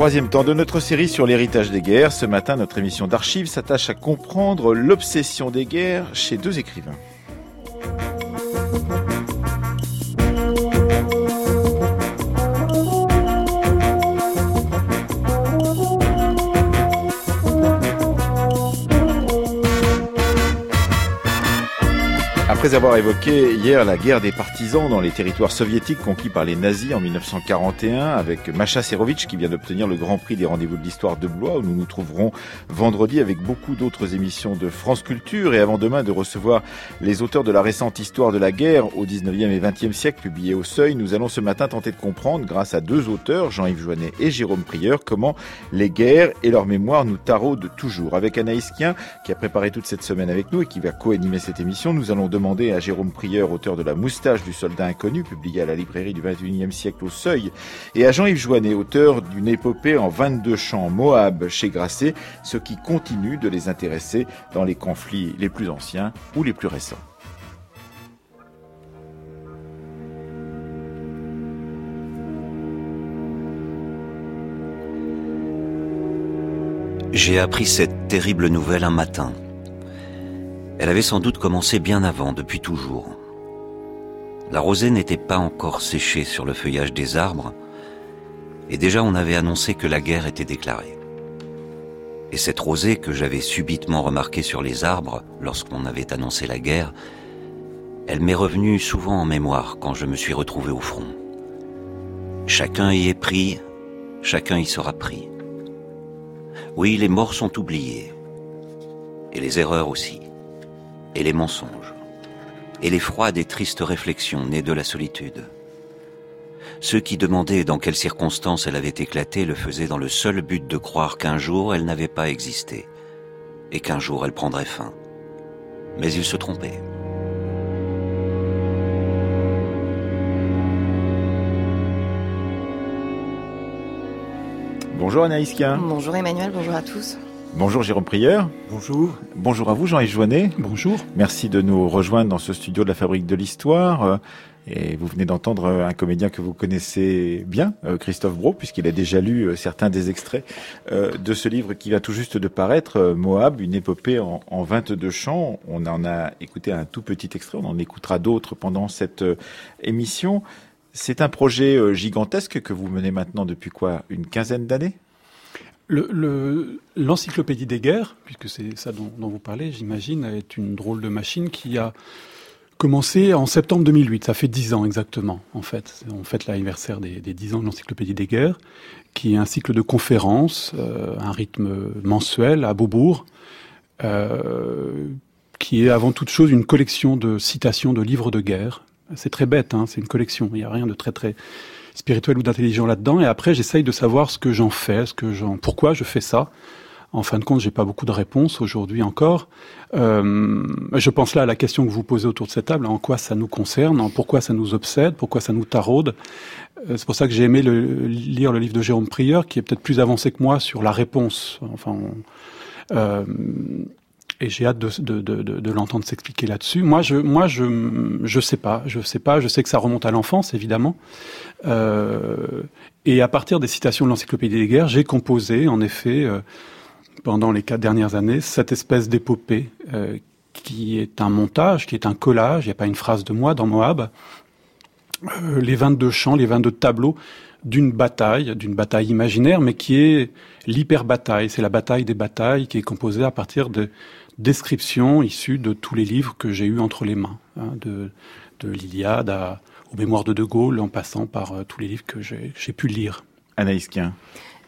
Troisième temps de notre série sur l'héritage des guerres. Ce matin, notre émission d'archives s'attache à comprendre l'obsession des guerres chez deux écrivains. Après avoir évoqué hier la guerre des partisans dans les territoires soviétiques conquis par les nazis en 1941 avec Masha Serovitch qui vient d'obtenir le Grand Prix des rendez-vous de l'histoire de Blois où nous nous trouverons vendredi avec beaucoup d'autres émissions de France Culture et avant demain de recevoir les auteurs de la récente histoire de la guerre au 19e et 20e siècle publiée au Seuil, nous allons ce matin tenter de comprendre grâce à deux auteurs, Jean-Yves Joannet et Jérôme Prieur, comment les guerres et leur mémoire nous taraudent toujours. Avec Anaïs Kien qui a préparé toute cette semaine avec nous et qui va co-animer cette émission, nous allons demander à Jérôme Prieur, auteur de La moustache du soldat inconnu, publié à la librairie du 21e siècle au Seuil, et à Jean-Yves Joannet, auteur d'une épopée en 22 chants Moab chez Grasset, ce qui continue de les intéresser dans les conflits les plus anciens ou les plus récents. J'ai appris cette terrible nouvelle un matin. Elle avait sans doute commencé bien avant, depuis toujours. La rosée n'était pas encore séchée sur le feuillage des arbres, et déjà on avait annoncé que la guerre était déclarée. Et cette rosée que j'avais subitement remarquée sur les arbres lorsqu'on avait annoncé la guerre, elle m'est revenue souvent en mémoire quand je me suis retrouvé au front. Chacun y est pris, chacun y sera pris. Oui, les morts sont oubliés, et les erreurs aussi et les mensonges, et les froides et tristes réflexions nées de la solitude. Ceux qui demandaient dans quelles circonstances elle avait éclaté le faisaient dans le seul but de croire qu'un jour elle n'avait pas existé, et qu'un jour elle prendrait fin. Mais ils se trompaient. Bonjour Anaïs Bonjour Emmanuel, bonjour à tous. Bonjour Jérôme Prieur. Bonjour. Bonjour à vous Jean-Yves Joannet. Bonjour. Merci de nous rejoindre dans ce studio de la Fabrique de l'Histoire. Euh, et vous venez d'entendre un comédien que vous connaissez bien, euh, Christophe Bro, puisqu'il a déjà lu euh, certains des extraits de ce livre qui va tout juste de paraître, Moab, une épopée en, en 22 chants. On en a écouté un tout petit extrait, on en écoutera d'autres pendant cette émission. C'est un projet gigantesque que vous menez maintenant depuis quoi? Une quinzaine d'années? L'encyclopédie des guerres, puisque c'est ça dont, vous parlez, j'imagine, est une drôle de machine qui a commencé en septembre 2008. Ça fait dix ans exactement, en fait. On fête l'anniversaire des, dix ans de l'encyclopédie des guerres, qui est un cycle de conférences, euh, un rythme mensuel à Beaubourg, euh, qui est avant toute chose une collection de citations de livres de guerre. C'est très bête, hein, c'est une collection. Il n'y a rien de très très spirituel ou d'intelligent là-dedans. Et après, j'essaye de savoir ce que j'en fais, ce que j'en, pourquoi je fais ça. En fin de compte, j'ai pas beaucoup de réponses aujourd'hui encore. Euh, je pense là à la question que vous posez autour de cette table, en quoi ça nous concerne, en pourquoi ça nous obsède, pourquoi ça nous taraude. Euh, c'est pour ça que j'ai aimé le, lire le livre de Jérôme Prieur, qui est peut-être plus avancé que moi sur la réponse. Enfin, euh, et j'ai hâte de, de, de, de l'entendre s'expliquer là-dessus. Moi, je, moi, je, je sais pas, je sais pas. Je sais que ça remonte à l'enfance, évidemment. Euh, et à partir des citations de l'Encyclopédie des guerres, j'ai composé, en effet, euh, pendant les quatre dernières années, cette espèce d'épopée euh, qui est un montage, qui est un collage. Il n'y a pas une phrase de moi dans Moab. Euh, les 22 chants, les 22 tableaux d'une bataille, d'une bataille imaginaire, mais qui est l'hyper-bataille. C'est la bataille des batailles qui est composée à partir de descriptions issues de tous les livres que j'ai eus entre les mains, hein, de, de l'Iliade aux Mémoires de De Gaulle, en passant par euh, tous les livres que j'ai pu lire. Anaïs Kien.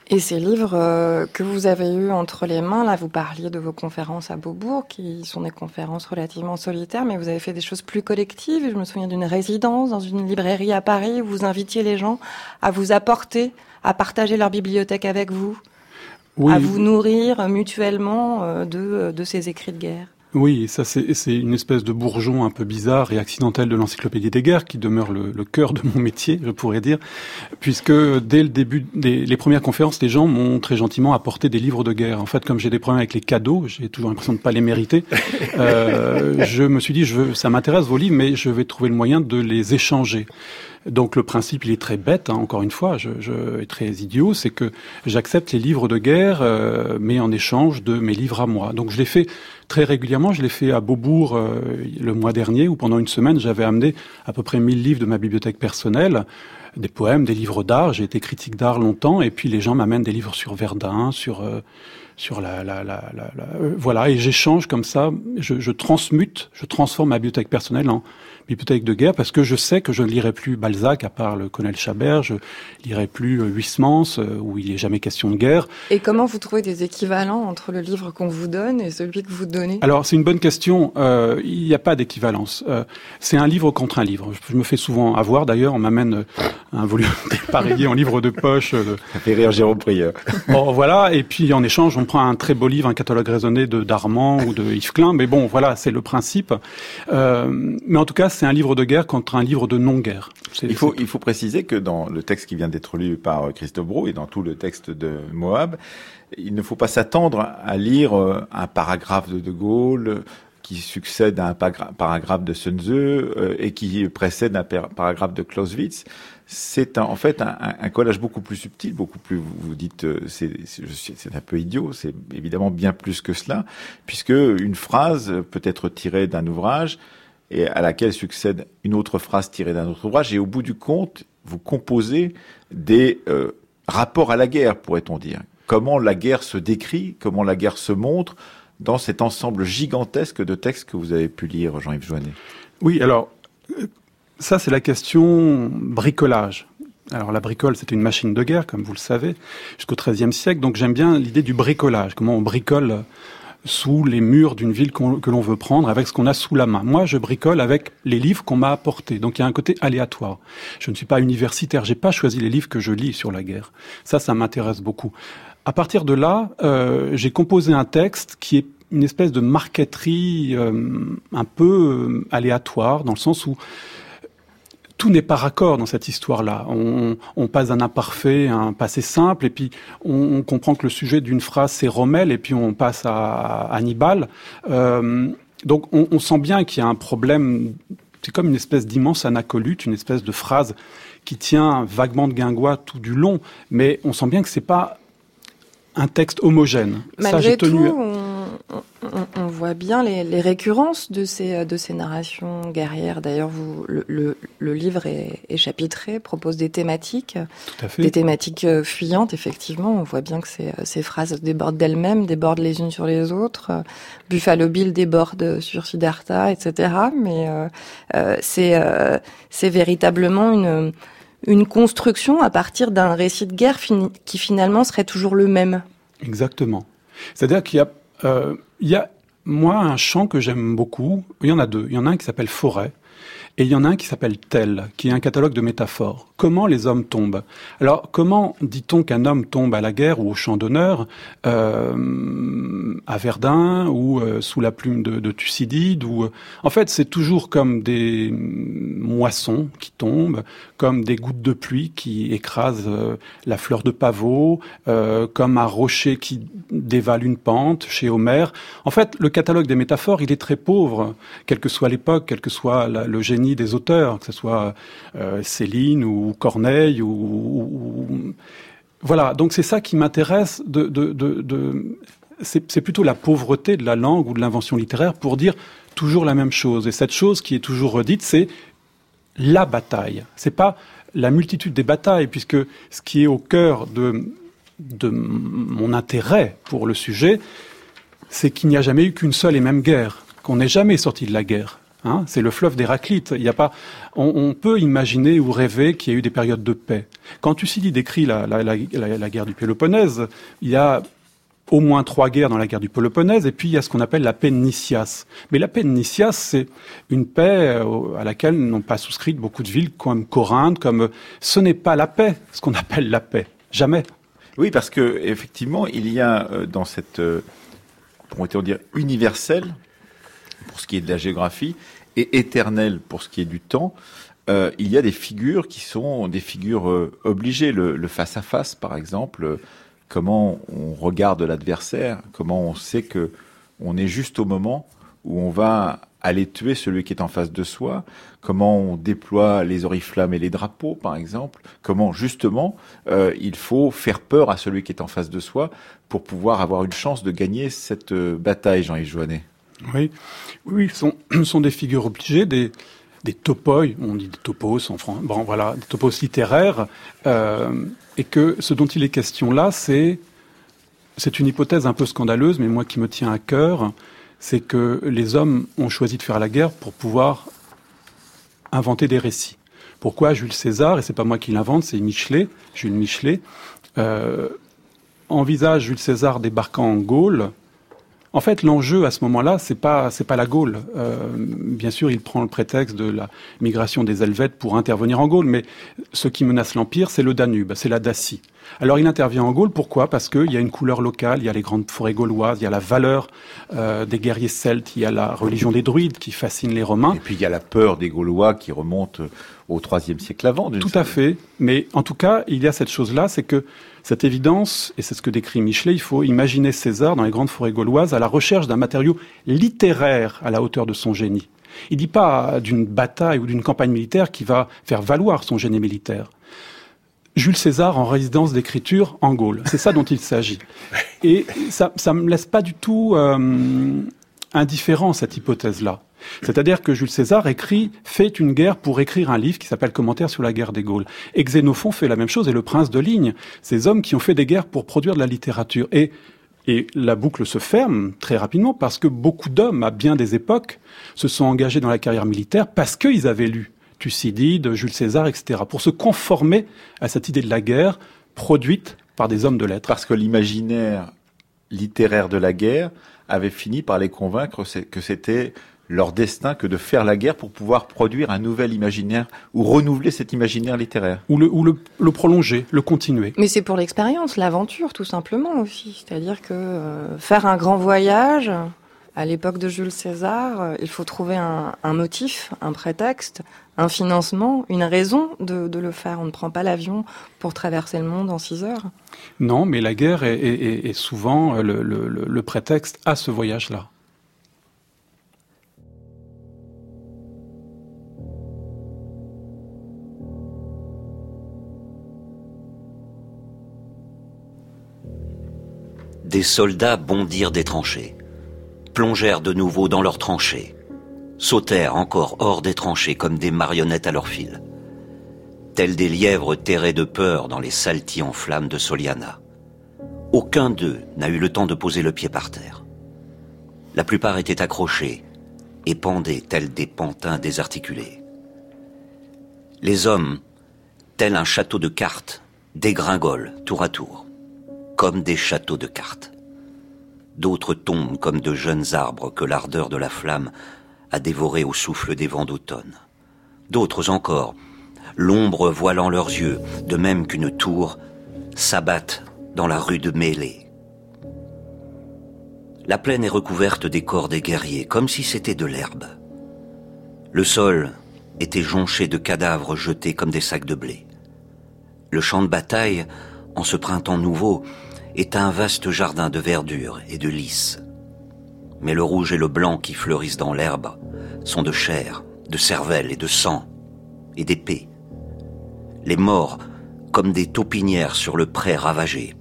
Et ces livres euh, que vous avez eus entre les mains, là, vous parliez de vos conférences à Beaubourg, qui sont des conférences relativement solitaires, mais vous avez fait des choses plus collectives. Je me souviens d'une résidence dans une librairie à Paris où vous invitiez les gens à vous apporter, à partager leur bibliothèque avec vous à vous nourrir mutuellement euh, de, euh, de ces écrits de guerre. Oui, ça c'est une espèce de bourgeon un peu bizarre et accidentel de l'encyclopédie des guerres qui demeure le, le, cœur de mon métier, je pourrais dire, puisque dès le début des les premières conférences, les gens m'ont très gentiment apporté des livres de guerre. En fait, comme j'ai des problèmes avec les cadeaux, j'ai toujours l'impression de ne pas les mériter. Euh, je me suis dit, je veux, ça m'intéresse vos livres, mais je vais trouver le moyen de les échanger. Donc le principe, il est très bête, hein, encore une fois, je, je est très idiot, c'est que j'accepte les livres de guerre, euh, mais en échange de mes livres à moi. Donc je l'ai fait très régulièrement, je l'ai fait à Beaubourg euh, le mois dernier, où pendant une semaine, j'avais amené à peu près 1000 livres de ma bibliothèque personnelle, des poèmes, des livres d'art, j'ai été critique d'art longtemps, et puis les gens m'amènent des livres sur Verdun, sur... Euh, sur la, la, la, la voilà. Et j'échange comme ça je, je transmute je transforme ma bibliothèque personnelle en bibliothèque de guerre parce que je sais que je ne lirai plus Balzac à part le colonel Chabert, je lirai plus euh, Huysmans euh, où il n'est jamais question de guerre. Et comment vous trouvez des équivalents entre le livre qu'on vous donne et celui que vous donnez? Alors c'est une bonne question. Euh, il n'y a pas d'équivalence. Euh, c'est un livre contre un livre. Je me fais souvent avoir d'ailleurs. On m'amène euh, un volume dépareillé en livre de poche. Ça fait rire Jérôme Prieur. bon voilà. Et puis en échange, on prend un très beau livre, un catalogue raisonné de d'Armand ou de Yves Klein. Mais bon, voilà, c'est le principe. mais en tout cas, c'est un livre de guerre contre un livre de non-guerre. Il faut, il faut préciser que dans le texte qui vient d'être lu par euh, Christophe Brou et dans tout le texte de Moab, il ne faut pas s'attendre à lire euh, un paragraphe de De Gaulle qui succède à un paragraphe de Sun Tzu euh, et qui précède un paragraphe de Clausewitz. C'est en fait un, un, collage beaucoup plus subtil, beaucoup plus. Vous dites, c'est un peu idiot. C'est évidemment bien plus que cela, puisque une phrase peut être tirée d'un ouvrage et à laquelle succède une autre phrase tirée d'un autre ouvrage. Et au bout du compte, vous composez des euh, rapports à la guerre, pourrait-on dire. Comment la guerre se décrit, comment la guerre se montre dans cet ensemble gigantesque de textes que vous avez pu lire, Jean-Yves Joannet? Oui, alors, euh, ça c'est la question bricolage. Alors la bricole, c'était une machine de guerre, comme vous le savez, jusqu'au XIIIe siècle. Donc j'aime bien l'idée du bricolage, comment on bricole sous les murs d'une ville que l'on veut prendre, avec ce qu'on a sous la main. Moi, je bricole avec les livres qu'on m'a apportés. Donc il y a un côté aléatoire. Je ne suis pas universitaire, j'ai pas choisi les livres que je lis sur la guerre. Ça, ça m'intéresse beaucoup. À partir de là, euh, j'ai composé un texte qui est une espèce de marqueterie euh, un peu euh, aléatoire, dans le sens où tout n'est pas raccord dans cette histoire-là. On, on, passe d'un imparfait à un passé simple, et puis on, on comprend que le sujet d'une phrase c'est Rommel, et puis on passe à Hannibal. Euh, donc on, on, sent bien qu'il y a un problème. C'est comme une espèce d'immense anacolute, une espèce de phrase qui tient vaguement de guingois tout du long, mais on sent bien que c'est pas un texte homogène. Malgré Ça, j'ai tenu. Tout, on, on, voit bien les, les, récurrences de ces, de ces narrations guerrières. D'ailleurs, vous, le, le, le livre est, est, chapitré, propose des thématiques, des thématiques euh, fuyantes. Effectivement, on voit bien que ces, ces phrases débordent d'elles-mêmes, débordent les unes sur les autres. Buffalo Bill déborde sur Siddhartha, etc. Mais euh, euh, c'est euh, c'est véritablement une une construction à partir d'un récit de guerre qui finalement serait toujours le même. Exactement. C'est-à-dire qu'il y a euh, il y a, moi, un chant que j'aime beaucoup. Il y en a deux. Il y en a un qui s'appelle Forêt. Et il y en a un qui s'appelle Tel, qui est un catalogue de métaphores. Comment les hommes tombent? Alors, comment dit-on qu'un homme tombe à la guerre ou au champ d'honneur, euh, à Verdun ou euh, sous la plume de, de Thucydide ou, euh, En fait, c'est toujours comme des moissons qui tombent, comme des gouttes de pluie qui écrasent euh, la fleur de pavot, comme un rocher qui dévale une pente chez Homère. En fait, le catalogue des métaphores, il est très pauvre, quelle que soit l'époque, quel que soit le génie des auteurs, que ce soit euh, Céline ou Corneille ou, voilà. Donc c'est ça qui m'intéresse. C'est plutôt la pauvreté de la langue ou de l'invention littéraire pour dire toujours la même chose. Et cette chose qui est toujours redite, c'est la bataille. C'est pas la multitude des batailles, puisque ce qui est au cœur de, de mon intérêt pour le sujet, c'est qu'il n'y a jamais eu qu'une seule et même guerre, qu'on n'est jamais sorti de la guerre. Hein, c'est le fleuve d'Héraclite. Il y a pas, on, peut imaginer ou rêver qu'il y a eu des périodes de paix. Quand Thucydide décrit la, guerre du Péloponnèse, il y a au moins trois guerres dans la guerre du Péloponnèse, et puis il y a ce qu'on appelle la paix de Nicias. Mais la paix de Nicias, c'est une paix euh, à laquelle n'ont pas souscrit beaucoup de villes comme Corinthe, comme ce n'est pas la paix, ce qu'on appelle la paix, jamais. Oui, parce que effectivement, il y a euh, dans cette, euh, pourrait-on dire, universelle, pour ce qui est de la géographie, et éternel pour ce qui est du temps, euh, il y a des figures qui sont des figures euh, obligées. Le face-à-face, par exemple, euh, comment on regarde l'adversaire, comment on sait que on est juste au moment où on va aller tuer celui qui est en face de soi, comment on déploie les oriflammes et les drapeaux, par exemple, comment justement il faut faire peur à celui qui est en face de soi pour pouvoir avoir une chance de gagner cette bataille, Jean-Yves Joannet. Oui, oui, sont, sont des figures obligées, des, des topoi, on dit des topos en français, bon voilà, des topos littéraires, euh, et que ce dont il est question là, c'est c'est une hypothèse un peu scandaleuse, mais moi qui me tient à cœur, c'est que les hommes ont choisi de faire la guerre pour pouvoir inventer des récits. Pourquoi Jules César, et c'est pas moi qui l'invente, c'est Michelet, Jules Michelet, euh, envisage Jules César débarquant en Gaule en fait, l'enjeu à ce moment-là, c'est pas c'est pas la Gaule. Euh, bien sûr, il prend le prétexte de la migration des Helvètes pour intervenir en Gaule, mais ce qui menace l'empire, c'est le Danube, c'est la Dacie. Alors, il intervient en Gaule. Pourquoi? Parce qu'il y a une couleur locale. Il y a les grandes forêts gauloises. Il y a la valeur euh, des guerriers celtes. Il y a la religion des druides qui fascine les Romains. Et puis il y a la peur des Gaulois qui remonte au IIIe siècle avant. Tout à fait. Mais en tout cas, il y a cette chose-là, c'est que cette évidence, et c'est ce que décrit Michelet, il faut imaginer César dans les grandes forêts gauloises à la recherche d'un matériau littéraire à la hauteur de son génie. Il ne dit pas d'une bataille ou d'une campagne militaire qui va faire valoir son génie militaire. Jules César en résidence d'écriture en Gaule. C'est ça dont il s'agit. Et ça ne me laisse pas du tout euh, indifférent, cette hypothèse-là. C'est-à-dire que Jules César écrit, fait une guerre pour écrire un livre qui s'appelle Commentaire sur la guerre des Gaules. Et Xénophon fait la même chose et le prince de Ligne. Ces hommes qui ont fait des guerres pour produire de la littérature. Et, et la boucle se ferme très rapidement parce que beaucoup d'hommes, à bien des époques, se sont engagés dans la carrière militaire parce qu'ils avaient lu Thucydide, Jules César, etc. Pour se conformer à cette idée de la guerre produite par des hommes de lettres. Parce que l'imaginaire littéraire de la guerre avait fini par les convaincre que c'était leur destin que de faire la guerre pour pouvoir produire un nouvel imaginaire ou renouveler cet imaginaire littéraire. Ou le, ou le, prolonger, le continuer. Mais c'est pour l'expérience, l'aventure tout simplement aussi. C'est-à-dire que euh, faire un grand voyage, à l'époque de Jules César, euh, il faut trouver un, motif, un prétexte, un financement, une raison de, le faire. On ne prend pas l'avion pour traverser le monde en six heures. Non, mais la guerre est souvent le prétexte à ce voyage-là. Des soldats bondirent des tranchées, plongèrent de nouveau dans leurs tranchées, sautèrent encore hors des tranchées comme des marionnettes à leur fil. Tels des lièvres terrés de peur dans les saltis en flammes de Soliana. Aucun d'eux n'a eu le temps de poser le pied par terre. La plupart étaient accrochés et pendaient tels des pantins désarticulés. Les hommes, tels un château de cartes, dégringolent tour à tour comme des châteaux de cartes. D'autres tombent comme de jeunes arbres que l'ardeur de la flamme a dévorés au souffle des vents d'automne. D'autres encore, l'ombre voilant leurs yeux, de même qu'une tour, s'abattent dans la rue de mêlée. La plaine est recouverte des corps des guerriers, comme si c'était de l'herbe. Le sol était jonché de cadavres jetés comme des sacs de blé. Le champ de bataille, en ce printemps nouveau, est un vaste jardin de verdure et de lys. Mais le rouge et le blanc qui fleurissent dans l'herbe sont de chair, de cervelle et de sang, et d'épée. Les morts comme des taupinières sur le pré ravagé.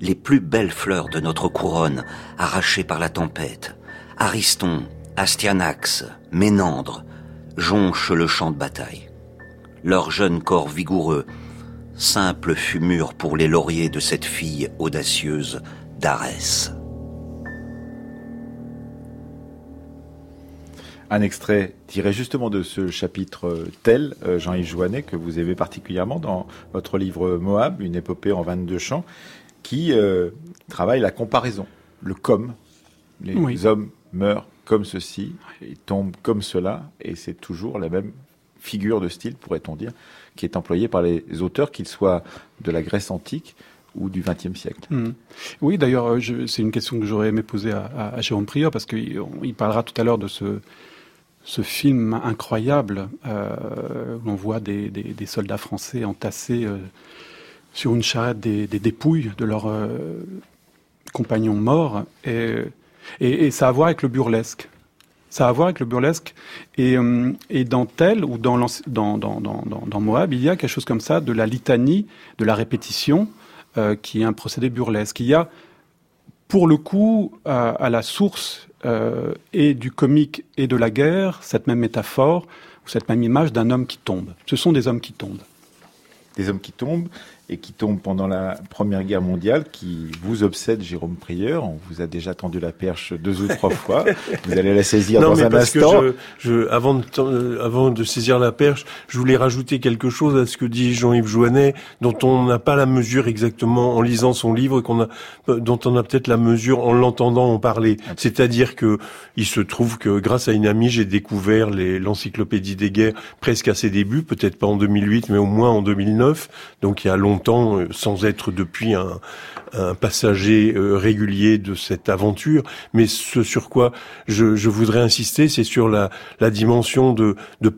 Les plus belles fleurs de notre couronne arrachées par la tempête. Ariston, Astyanax, Ménandre jonchent le champ de bataille. Leurs jeunes corps vigoureux simple fumure pour les lauriers de cette fille audacieuse d'Arès. Un extrait tiré justement de ce chapitre tel, euh, Jean-Yves Joannet, que vous aimez particulièrement dans votre livre Moab, une épopée en 22 chants, qui euh, travaille la comparaison, le comme. Les hommes meurent comme ceci, ils tombent comme cela, et c'est toujours la même figure de style, pourrait-on dire, qui est employé par les auteurs, qu'ils soient de la Grèce antique ou du XXe siècle. Hmm. Oui, d'ailleurs, euh, c'est une question que j'aurais aimé poser à, Jérôme Prieur, parce qu'il parlera tout à l'heure de ce, film incroyable euh, où on voit des, soldats français entassés euh, sur une charrette des, dépouilles de leurs compagnons morts. Et, et, ça a à voir avec le burlesque. Ça a à voir avec le burlesque. Et, euh, et dans Tel ou dans, dans, dans, dans, Moab, il y a quelque chose comme ça, de la litanie, de la répétition, euh, qui est un procédé burlesque. Il y a, pour le coup, à la source euh, et du comique et de la guerre, cette même métaphore, cette même image d'un homme qui tombe. Ce sont des hommes qui tombent. Des hommes qui tombent et qui tombe pendant la Première Guerre mondiale, qui vous obsède, Jérôme Prieur. On vous a déjà tendu la perche deux ou trois fois. Vous allez la saisir dans un instant. Que je, avant, de, euh, avant de saisir la perche, je voulais rajouter quelque chose à ce que dit Jean-Yves Joannet, dont on n'a pas la mesure exactement en lisant son livre, qu'on a, dont on a peut-être la mesure en l'entendant en parler. C'est-à-dire que il se trouve que grâce à une amie, j'ai découvert l'encyclopédie des guerres presque à ses débuts, peut-être pas en 2008, mais au moins en 2009. Donc il y a longtemps longtemps euh, sans être depuis un, passager euh, régulier de cette aventure, mais ce sur quoi je, je voudrais insister, c'est sur la, la, dimension de, de,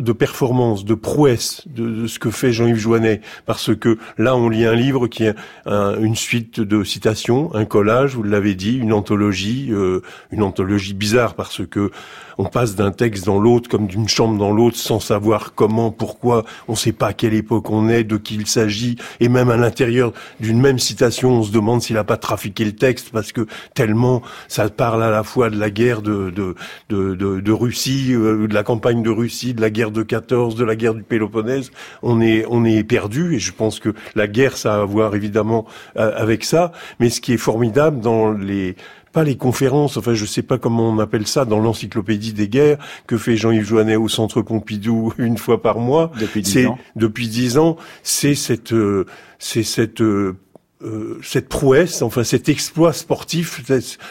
de performance, de prouesse de, de ce que fait Jean-Yves Joannet, parce que là on lit un livre qui est une suite de citations, un collage, vous l'avez dit, une anthologie, euh, une anthologie bizarre parce que on passe d'un texte dans l'autre comme d'une chambre dans l'autre sans savoir comment, pourquoi, on ne sait pas à quelle époque on est, de qui il s'agit, et même à l'intérieur d'une même citation, on se demande s'il a pas trafiqué le texte parce que tellement ça parle à la fois de la guerre de de de, de, Russie, euh, de la campagne de Russie, de la guerre de 14, de la guerre du Péloponnèse. On est on est perdu et je pense que la guerre ça a à voir évidemment euh, avec ça. Mais ce qui est formidable dans les pas les conférences, enfin je sais pas comment on appelle ça dans l'encyclopédie des guerres que fait Jean-Yves Joannet au Centre Pompidou une fois par mois. Depuis dix ans. Depuis dix ans, c'est cette euh, c'est cette euh, euh, cette prouesse, enfin cet exploit sportif,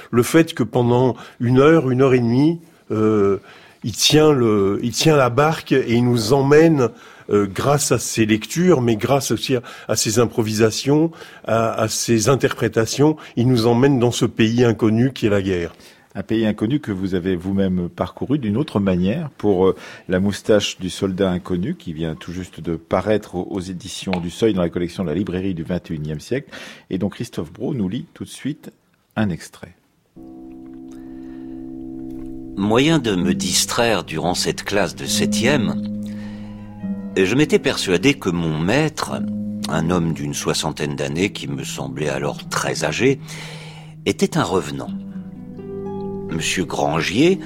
le fait que pendant une heure, une heure et demie, euh, il tient le, il tient la barque et il nous emmène euh, grâce à ses lectures, mais grâce aussi à, ses improvisations, à, ses interprétations, il nous emmène dans ce pays inconnu qui est la guerre un pays inconnu que vous avez vous-même parcouru d'une autre manière pour euh, La moustache du soldat inconnu qui vient tout juste de paraître aux, éditions du Seuil dans la collection de la librairie du 21e siècle. Et donc Christophe Bro nous lit tout de suite un extrait. Moyen de me distraire durant cette classe de septième, je m'étais persuadé que mon maître, un homme d'une soixantaine d'années qui me semblait alors très âgé, était un revenant. Monsieur Grangier,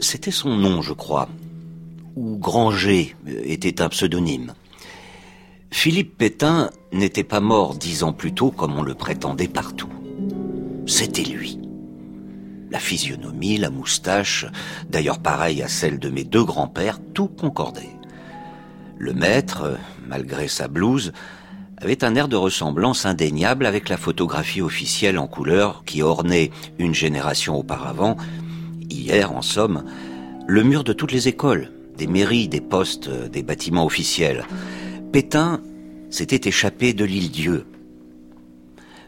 c'était son nom, je crois, ou Granger était un pseudonyme. Philippe Pétain n'était pas mort dix ans plus tôt comme on le prétendait partout. C'était lui. La physionomie, la moustache, d'ailleurs pareille à celle de mes deux grands-pères, tout concordait. Le maître, malgré sa blouse, avait un air de ressemblance indéniable avec la photographie officielle en couleur qui ornait une génération auparavant, hier en somme, le mur de toutes les écoles, des mairies, des postes, des bâtiments officiels. Pétain s'était échappé de l'île Dieu.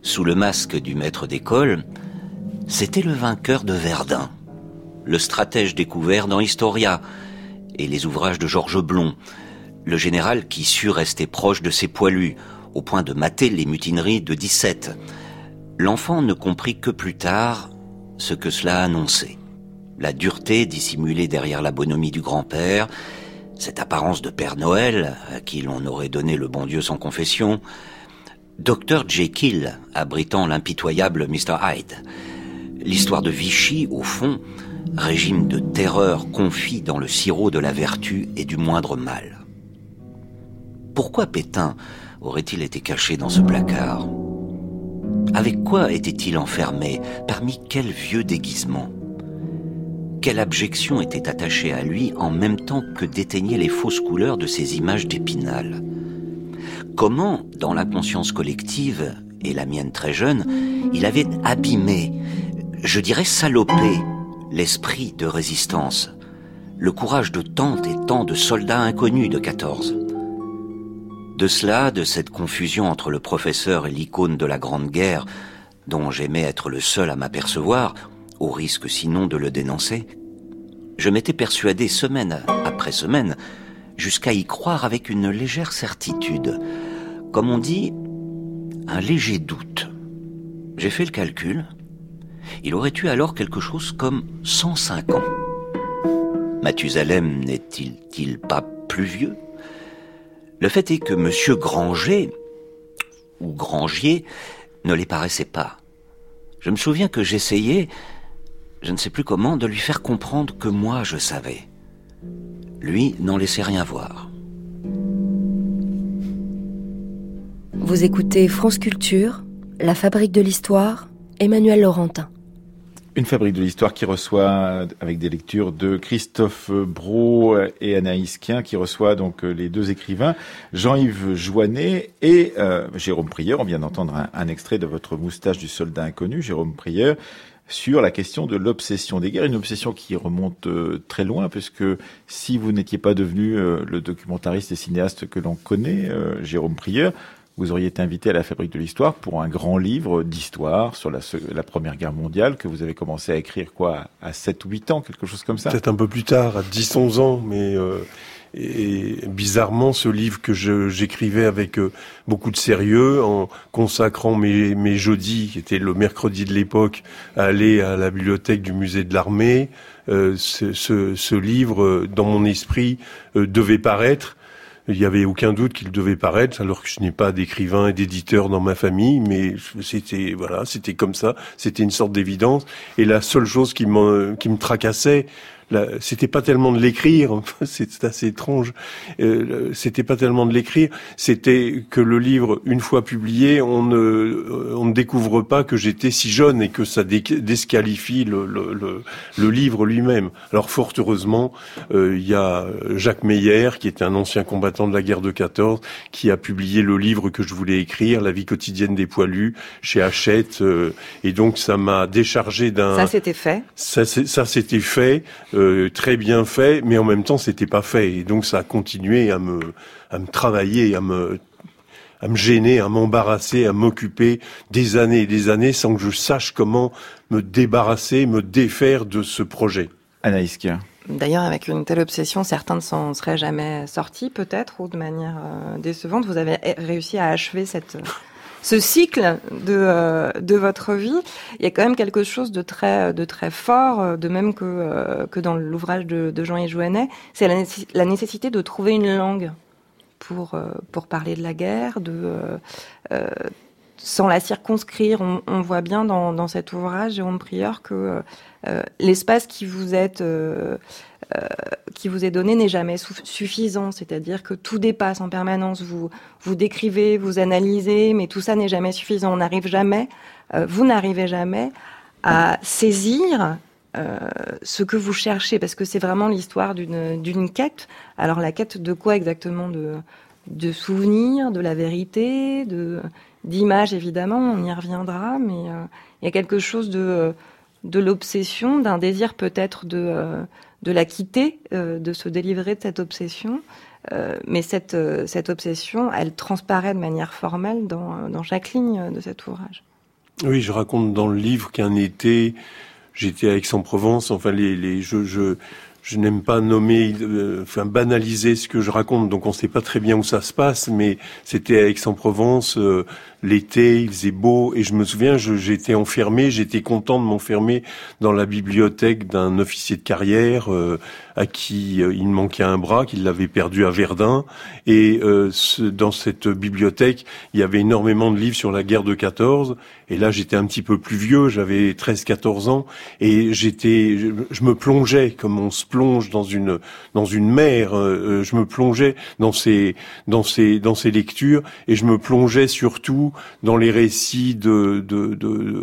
Sous le masque du maître d'école, c'était le vainqueur de Verdun, le stratège découvert dans Historia et les ouvrages de Georges Blond, le général qui sut rester proche de ses poilus, au point de mater les mutineries de 17. L'enfant ne comprit que plus tard ce que cela annonçait. La dureté dissimulée derrière la bonhomie du grand-père, cette apparence de Père Noël, à qui l'on aurait donné le bon Dieu sans confession, Dr Jekyll abritant l'impitoyable Mr Hyde, l'histoire de Vichy, au fond, régime de terreur confit dans le sirop de la vertu et du moindre mal. Pourquoi Pétain aurait-il été caché dans ce placard? Avec quoi était-il enfermé? Parmi quels vieux déguisements? Quelle abjection était attachée à lui en même temps que déteignaient les fausses couleurs de ces images d'épinal? Comment, dans la conscience collective, et la mienne très jeune, il avait abîmé, je dirais salopé, l'esprit de résistance, le courage de tant et tant de soldats inconnus de 14 de cela, de cette confusion entre le professeur et l'icône de la Grande Guerre, dont j'aimais être le seul à m'apercevoir, au risque sinon de le dénoncer, je m'étais persuadé semaine après semaine, jusqu'à y croire avec une légère certitude, comme on dit, un léger doute. J'ai fait le calcul. Il aurait eu alors quelque chose comme 105 ans. Mathusalem n'est-il pas plus vieux? Le fait est que Monsieur Granger, ou Grangier, ne les paraissait pas. Je me souviens que j'essayais, je ne sais plus comment, de lui faire comprendre que moi je savais. Lui n'en laissait rien voir. Vous écoutez France Culture, La Fabrique de l'Histoire, Emmanuel Laurentin. Une fabrique de l'histoire qui reçoit, avec des lectures de Christophe Brault et Anaïs Quien, qui reçoit donc les deux écrivains, Jean-Yves Joannet et euh, Jérôme Prieur. On vient d'entendre un, extrait de votre moustache du soldat inconnu, Jérôme Prieur, sur la question de l'obsession des guerres, une obsession qui remonte euh, très loin, puisque si vous n'étiez pas devenu euh, le documentariste et cinéaste que l'on connaît, Jérôme Prieur, vous auriez été invité à la Fabrique de l'Histoire pour un grand livre d'histoire sur la, Première Guerre mondiale que vous avez commencé à écrire quoi à 7 ou 8 ans, quelque chose comme ça? Peut-être un peu plus tard, à 10-11 ans, mais euh, bizarrement, ce livre que j'écrivais avec euh, beaucoup de sérieux, en consacrant mes, jeudis, qui était le mercredi de l'époque, à aller à la bibliothèque du musée de l'armée, euh, ce, livre, dans mon esprit, devait paraître il n'y avait aucun doute qu'il devait paraître, alors que je n'ai pas d'écrivain et d'éditeur dans ma famille, mais c'était voilà, c'était comme ça, c'était une sorte d'évidence. Et la seule chose qui me qui me tracassait, c'était pas tellement de l'écrire, c'est assez étrange. Euh, c'était pas tellement de l'écrire, c'était que le livre, une fois publié, on ne, euh, on ne découvre pas que j'étais si jeune et que ça disqualifie le, le, le, livre lui-même. Alors fort heureusement, euh, il y a Jacques Meyer, qui est un ancien combattant de la guerre de 14, qui a publié le livre que je voulais écrire, La vie quotidienne des poilus, chez Hachette, et donc ça m'a déchargé d'un. Ça c'était fait? Ça, ça c'était fait. Euh, très bien fait, mais en même temps c'était pas fait. Et donc ça a continué à me, à me travailler, à me, à me gêner, à m'embarrasser, à m'occuper des années et des années sans que je sache comment me débarrasser, me défaire de ce projet. Anaïs D'ailleurs, avec une telle obsession, certains ne s'en seraient jamais sortis, peut-être, ou de manière euh, décevante. Vous avez réussi à achever cette, ce cycle de, euh, de votre vie, il y a quand même quelque chose de très, de très fort, euh, de même que, euh, que dans l'ouvrage de, de Jean-Yves Jouanet, c'est la, nécessité de trouver une langue pour, pour parler de la guerre, de, sans la circonscrire. On, voit bien dans, cet ouvrage, Jérôme Prieur, que l'espace qui vous est euh, qui vous est donné n'est jamais suffisant, c'est-à-dire que tout dépasse en permanence. Vous vous décrivez, vous analysez, mais tout ça n'est jamais suffisant. On n'arrive jamais, euh, vous n'arrivez jamais à saisir euh, ce que vous cherchez, parce que c'est vraiment l'histoire d'une quête. Alors la quête de quoi exactement De de souvenirs, de la vérité, de d'images évidemment, on y reviendra, mais il y a quelque chose de de l'obsession, d'un désir peut-être de de la quitter, euh, de se délivrer de cette obsession. Euh, mais cette, euh, cette obsession, elle transparaît de manière formelle dans, dans chaque ligne de cet ouvrage. Oui, je raconte dans le livre qu'un été, j'étais à Aix-en-Provence. Enfin, les, les, je, je n'aime pas nommer, enfin banaliser ce que je raconte, donc on ne sait pas très bien où ça se passe, mais c'était à Aix-en-Provence, l'été, il faisait beau, et je me souviens, j'étais enfermé, j'étais content de m'enfermer dans la bibliothèque d'un officier de carrière euh, à qui euh, il manquait un bras, qu'il l'avait perdu à Verdun, et euh, dans cette bibliothèque, il y avait énormément de livres sur la guerre de 14, et là j'étais un petit peu plus vieux, j'avais 13-14 ans, et j'étais, je, me plongeais comme on se plonge dans une dans une mer, je me plongeais dans ces dans ces dans ces lectures, et je me plongeais surtout dans les récits de,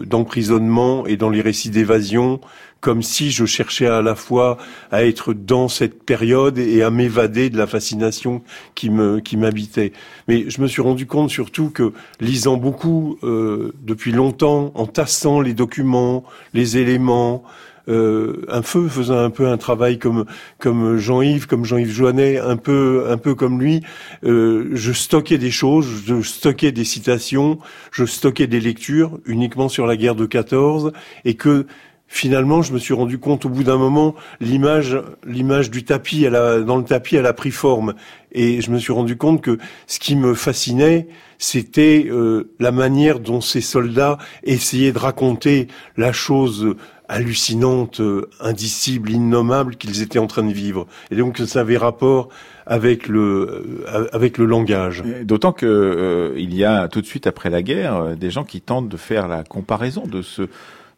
d'emprisonnement et dans les récits d'évasion, comme si je cherchais à la fois à être dans cette période et à m'évader de la fascination qui me qui m'habitait. Mais je me suis rendu compte surtout que lisant beaucoup euh, depuis longtemps, en tassant les documents, les éléments, euh, un feu faisant un peu un travail comme comme Jean-Yves, comme Jean-Yves Joannet, un peu un peu comme lui. Euh, je stockais des choses, je stockais des citations, je stockais des lectures uniquement sur la guerre de 14 et que finalement, je me suis rendu compte au bout d'un moment, l'image, l'image du tapis, elle a, dans le tapis, elle a pris forme. Et je me suis rendu compte que ce qui me fascinait, c'était euh, la manière dont ces soldats essayaient de raconter la chose hallucinante, indicible, innommable qu'ils étaient en train de vivre. Et donc ça avait rapport avec le euh, avec le langage. D'autant que euh, il y a tout de suite après la guerre des gens qui tentent de faire la comparaison de ce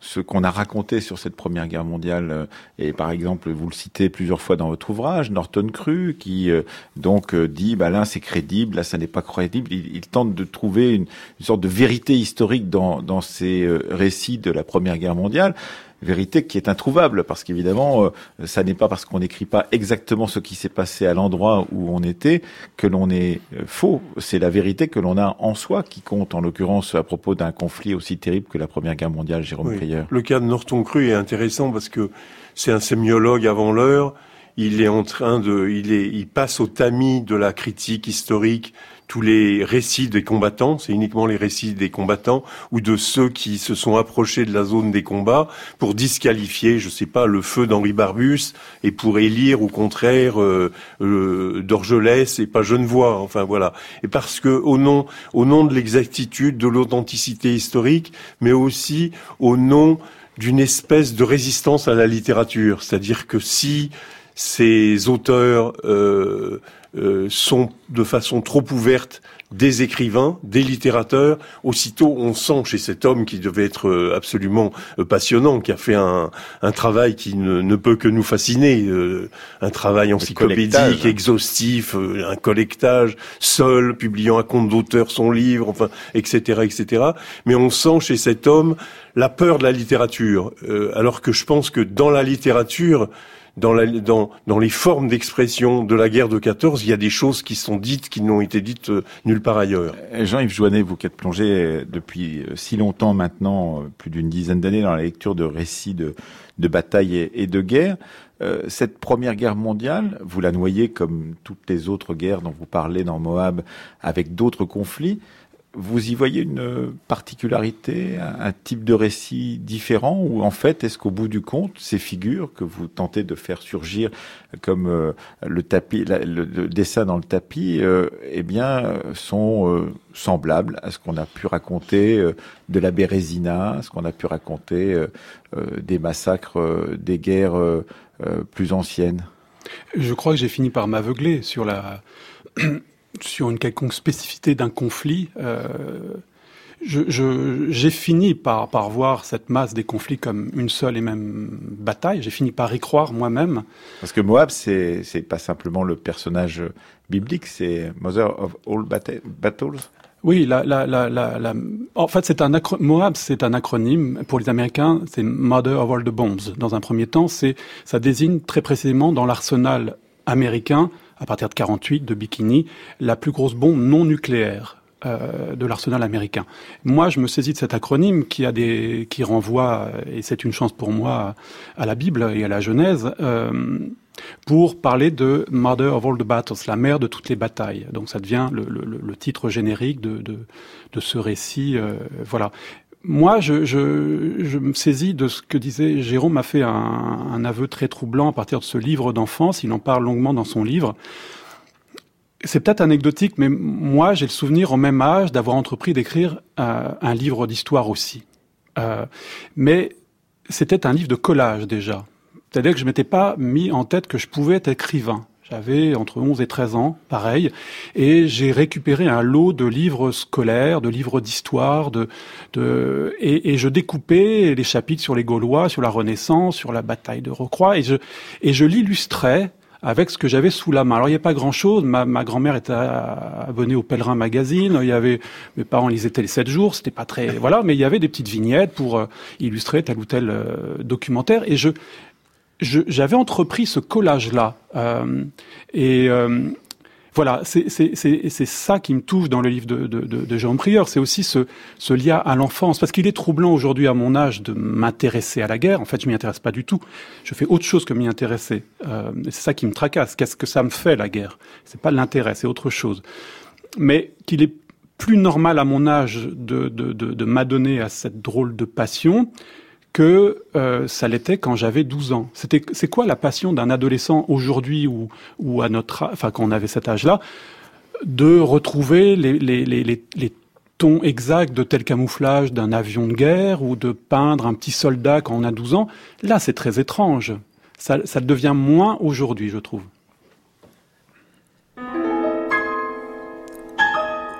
ce qu'on a raconté sur cette Première Guerre mondiale. Euh, et par exemple, vous le citez plusieurs fois dans votre ouvrage, Norton Cru, qui euh, donc euh, dit, bah là c'est crédible, là ça n'est pas crédible. Il, tente de trouver une, une, sorte de vérité historique dans, dans ces récits de la Première Guerre mondiale vérité qui est introuvable, parce qu'évidemment, euh, ça n'est pas parce qu'on n'écrit pas exactement ce qui s'est passé à l'endroit où on était que l'on est euh, faux. C'est la vérité que l'on a en soi qui compte, en l'occurrence à propos d'un conflit aussi terrible que la Première Guerre mondiale, Jérôme oui. Le cas de Norton Cru est intéressant parce que c'est un sémiologue avant l'heure. Il est en train de, il est, il passe au tamis de la critique historique tous les récits des combattants, c'est uniquement les récits des combattants ou de ceux qui se sont approchés de la zone des combats pour disqualifier, je sais pas, le feu d'Henri Barbus et pour élire au contraire euh, euh, Dorgelès et pas Genevois. Enfin voilà. Et parce que au nom, au nom de l'exactitude, de l'authenticité historique, mais aussi au nom d'une espèce de résistance à la littérature, c'est-à-dire que si ces auteurs euh, euh, sont de façon trop ouverte des écrivains, des littérateurs. Aussitôt, on sent chez cet homme qui devait être euh, absolument euh, passionnant, qui a fait un, un travail qui ne, ne, peut que nous fasciner, un travail encyclopédique, exhaustif, un collectage, seul, publiant à compte d'auteur son livre, enfin, etc., etc. Mais on sent chez cet homme la peur de la littérature, alors que je pense que dans la littérature, dans, la, dans, dans les formes d'expression de la guerre de 14, il y a des choses qui sont dites qui n'ont été dites euh, nulle part ailleurs. Euh, Jean-Yves Joannet, vous qui êtes plongé euh, depuis si longtemps maintenant, plus d'une dizaine d'années, dans la lecture de récits de, de batailles et, de guerres, cette première guerre mondiale, vous la noyez comme toutes les autres guerres dont vous parlez dans Moab, avec d'autres conflits. Vous y voyez une particularité, un type de récit différent, ou en fait, est-ce qu'au bout du compte, ces figures que vous tentez de faire surgir, comme euh, le tapis, le, dessin dans le tapis, euh, eh bien, sont euh, semblables à ce qu'on a pu raconter de la Bérésina, ce qu'on a pu raconter des massacres, des guerres plus anciennes? Je crois que j'ai fini par m'aveugler sur la sur une quelconque spécificité d'un conflit, euh, j'ai je, fini par, par voir cette masse des conflits comme une seule et même bataille. J'ai fini par y croire moi-même. Parce que Moab, c'est pas simplement le personnage biblique, c'est Mother of All Battles. Oui, la, la, la, la, en fait, c'est un Moab, c'est un acronyme pour les Américains. C'est Mother of All the Bombs. Dans un premier temps, c'est ça désigne très précisément dans l'arsenal américain à partir de 48 de Bikini, la plus grosse bombe non nucléaire euh, de l'arsenal américain. Moi, je me saisis de cet acronyme qui a des, qui renvoie, et c'est une chance pour moi, à la Bible et à la Genèse, euh, pour parler de Mother of All the Battles, la mère de toutes les batailles. Donc ça devient le, le, le titre générique de, de, de ce récit. Euh, voilà moi, je, me saisis de ce que disait Jérôme, a fait un, un, aveu très troublant à partir de ce livre d'enfance. Il en parle longuement dans son livre. C'est peut-être anecdotique, mais moi, j'ai le souvenir au même âge d'avoir entrepris d'écrire euh, un livre d'histoire aussi. Euh, mais c'était un livre de collage déjà. C'est-à-dire que je m'étais pas mis en tête que je pouvais être écrivain. J'avais entre 11 et 13 ans, pareil, et j'ai récupéré un lot de livres scolaires, de livres d'histoire, de, de et, je découpais les chapitres sur les Gaulois, sur la Renaissance, sur la bataille de Rocroi, et je et je l'illustrais avec ce que j'avais sous la main. Alors il n'y a pas grand-chose. Ma, ma grand-mère était abonnée au Pèlerin Magazine. Il y avait mes parents lisaient les 7 jours. C'était pas très voilà, mais il y avait des petites vignettes pour euh, illustrer tel ou tel euh, documentaire. Et je j'avais entrepris ce collage-là. Euh, et euh, voilà, c'est ça qui me touche dans le livre de, de, de, Jean Prieur. C'est aussi ce, ce, lien à l'enfance. Parce qu'il est troublant aujourd'hui à mon âge de m'intéresser à la guerre. En fait, je m'y intéresse pas du tout. Je fais autre chose que m'y intéresser. Euh, c'est ça qui me tracasse. Qu'est-ce que ça me fait, la guerre? C'est pas l'intérêt, c'est autre chose. Mais qu'il est plus normal à mon âge de, de m'adonner à cette drôle de passion que euh, ça l'était quand j'avais 12 ans. C'était, c'est quoi la passion d'un adolescent aujourd'hui ou, ou à notre, enfin quand on avait cet âge-là, de retrouver les, les, les, les, tons exacts de tel camouflage d'un avion de guerre ou de peindre un petit soldat quand on a 12 ans? Là, c'est très étrange. Ça, ça devient moins aujourd'hui, je trouve.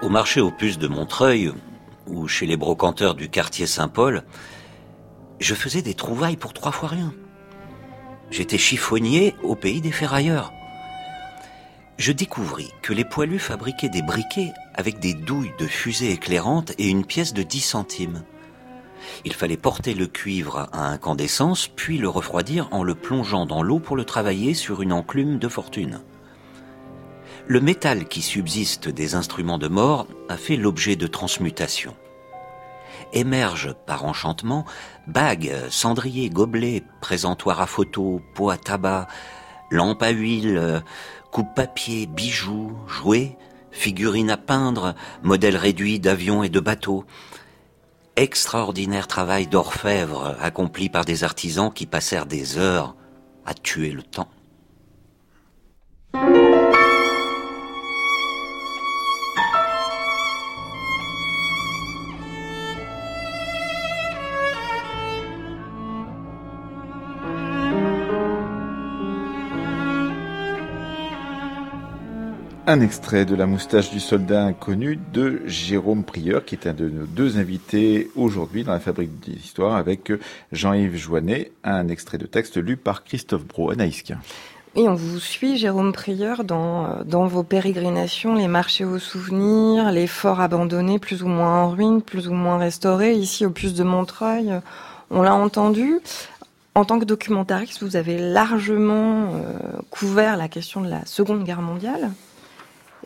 Au marché aux puces de Montreuil, ou chez les brocanteurs du quartier Saint-Paul, je faisais des trouvailles pour trois fois rien. J'étais chiffonnier au pays des ferrailleurs. Je découvris que les poilus fabriquaient des briquets avec des douilles de fusée éclairantes et une pièce de 10 centimes. Il fallait porter le cuivre à incandescence, puis le refroidir en le plongeant dans l'eau pour le travailler sur une enclume de fortune. Le métal qui subsiste des instruments de mort a fait l'objet de transmutation. Émergent par enchantement bagues, cendriers, gobelets, présentoirs à photos, pots à tabac, lampes à huile, coupe-papier, bijoux, jouets, figurines à peindre, modèles réduits d'avions et de bateaux. Extraordinaire travail d'orfèvre accompli par des artisans qui passèrent des heures à tuer le temps. Un extrait de La moustache du soldat inconnu de Jérôme Prieur, qui est un de nos deux invités aujourd'hui dans la Fabrique d'Histoire avec Jean-Yves Joannet. Un extrait de texte lu par Christophe Bro. Anaïska. Oui, on vous suit, Jérôme Prieur, dans, dans vos pérégrinations, les marchés aux souvenirs, les forts abandonnés, plus ou moins en ruine, plus ou moins restaurés. Ici, au Puce de Montreuil, on l'a entendu. En tant que documentariste, vous avez largement euh, couvert la question de la Seconde Guerre mondiale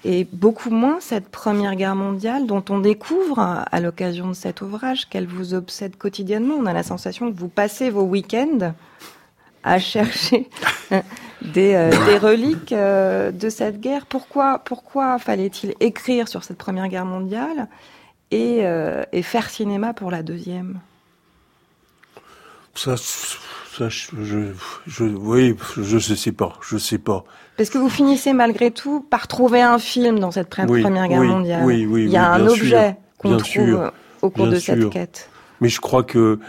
et beaucoup moins cette Première Guerre mondiale dont on découvre à l'occasion de cet ouvrage qu'elle vous obsède quotidiennement. On a la sensation que vous passez vos week-ends à chercher des, euh, des, reliques euh, de cette guerre. Pourquoi, pourquoi fallait-il écrire sur cette Première Guerre mondiale et, euh, et faire cinéma pour la deuxième? Ça, ça, je, je, oui, je, je sais pas, je sais pas. Parce que vous finissez malgré tout par trouver un film dans cette Première Guerre mondiale. Oui, oui, Il y a un objet qu'on trouve au cours de cette quête. Mais je crois que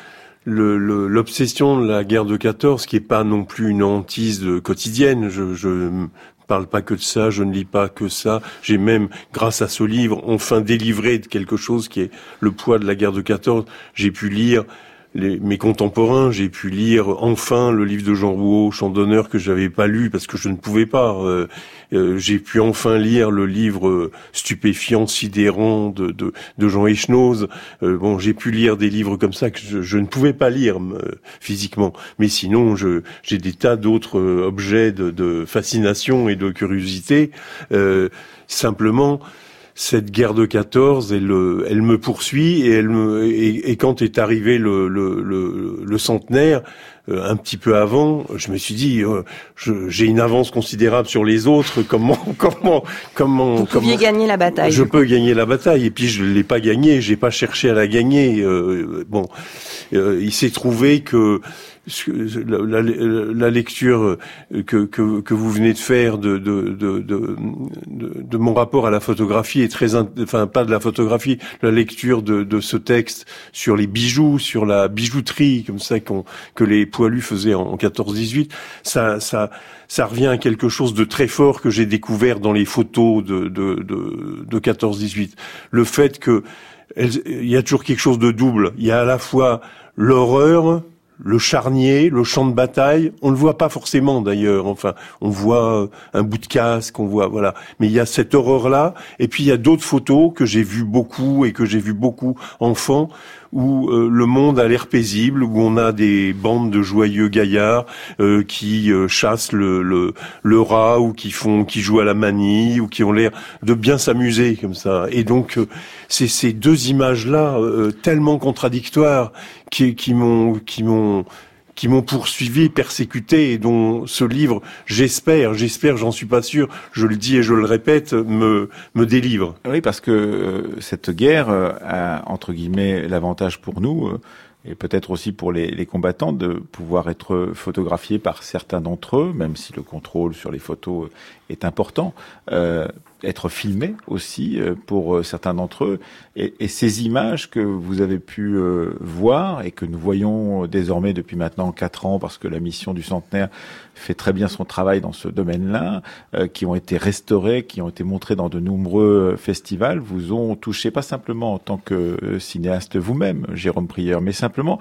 l'obsession de la guerre de 14, qui est pas non plus une hantise quotidienne, je, je parle pas que de ça, je ne lis pas que ça. J'ai même, grâce à ce livre, enfin délivré de quelque chose qui est le poids de la guerre de 14. J'ai pu lire mes contemporains, j'ai pu lire enfin le livre de Jean Rouault, Chant d'honneur, que j'avais pas lu parce que je ne pouvais pas. Euh, euh, j'ai pu enfin lire le livre stupéfiant, sidérant de, de, Jean Echnoz. Euh, bon, j'ai pu lire des livres comme ça que je, je ne pouvais pas lire physiquement. Mais sinon, j'ai des tas d'autres objets de, de, fascination et de curiosité. simplement, cette guerre de 14, elle, euh, elle me poursuit et elle me et, quand est arrivé le, le, le, le centenaire, euh, un petit peu avant, je me suis dit, euh, j'ai une avance considérable sur les autres. Comment, comment, comment Vous pouviez gagner la bataille. Je peux gagner la bataille et puis je l'ai pas gagnée. J'ai pas cherché à la gagner. bon, il s'est trouvé que la, lecture que, que, vous venez de faire de, de, de, de, mon rapport à la photographie est très, enfin pas de la photographie, la lecture de, de ce texte sur les bijoux, sur la bijouterie, comme ça que les poilus faisaient en, 14-18, ça, ça, ça revient à quelque chose de très fort que j'ai découvert dans les photos de, de, de, de 14-18. Le fait que il y a toujours quelque chose de double. Il y a à la fois l'horreur le charnier, le champ de bataille, on le voit pas forcément d'ailleurs. Enfin, on voit un bout de casque, on voit voilà. Mais il y a cette horreur là, et puis il y a d'autres photos que j'ai vues beaucoup et que j'ai vu beaucoup enfant où euh, le monde a l'air paisible, où on a des bandes de joyeux gaillards euh, qui euh, chassent le, le, le, rat ou qui font, qui jouent à la manie ou qui ont l'air de bien s'amuser comme ça. Et donc c'est ces deux images-là tellement contradictoires qui, m'ont qui m'ont qui m'ont poursuivi, persécuté, et dont ce livre, j'espère, j'espère, j'en suis pas sûr, je le dis et je le répète, me, me délivre. Oui, parce que euh, cette guerre a, entre guillemets, l'avantage pour nous, euh, et peut-être aussi pour les, les, combattants de pouvoir être photographiés par certains d'entre eux, même si le contrôle sur les photos est important, euh, être filmé aussi euh, pour euh, certains d'entre eux. Et, et, ces images que vous avez pu euh, voir et que nous voyons désormais depuis maintenant quatre ans, parce que la mission du centenaire fait très bien son travail dans ce domaine-là, qui ont été restaurées, qui ont été montrées dans de nombreux festivals, vous ont touché pas simplement en tant que cinéaste vous-même, Jérôme Prieur, mais simplement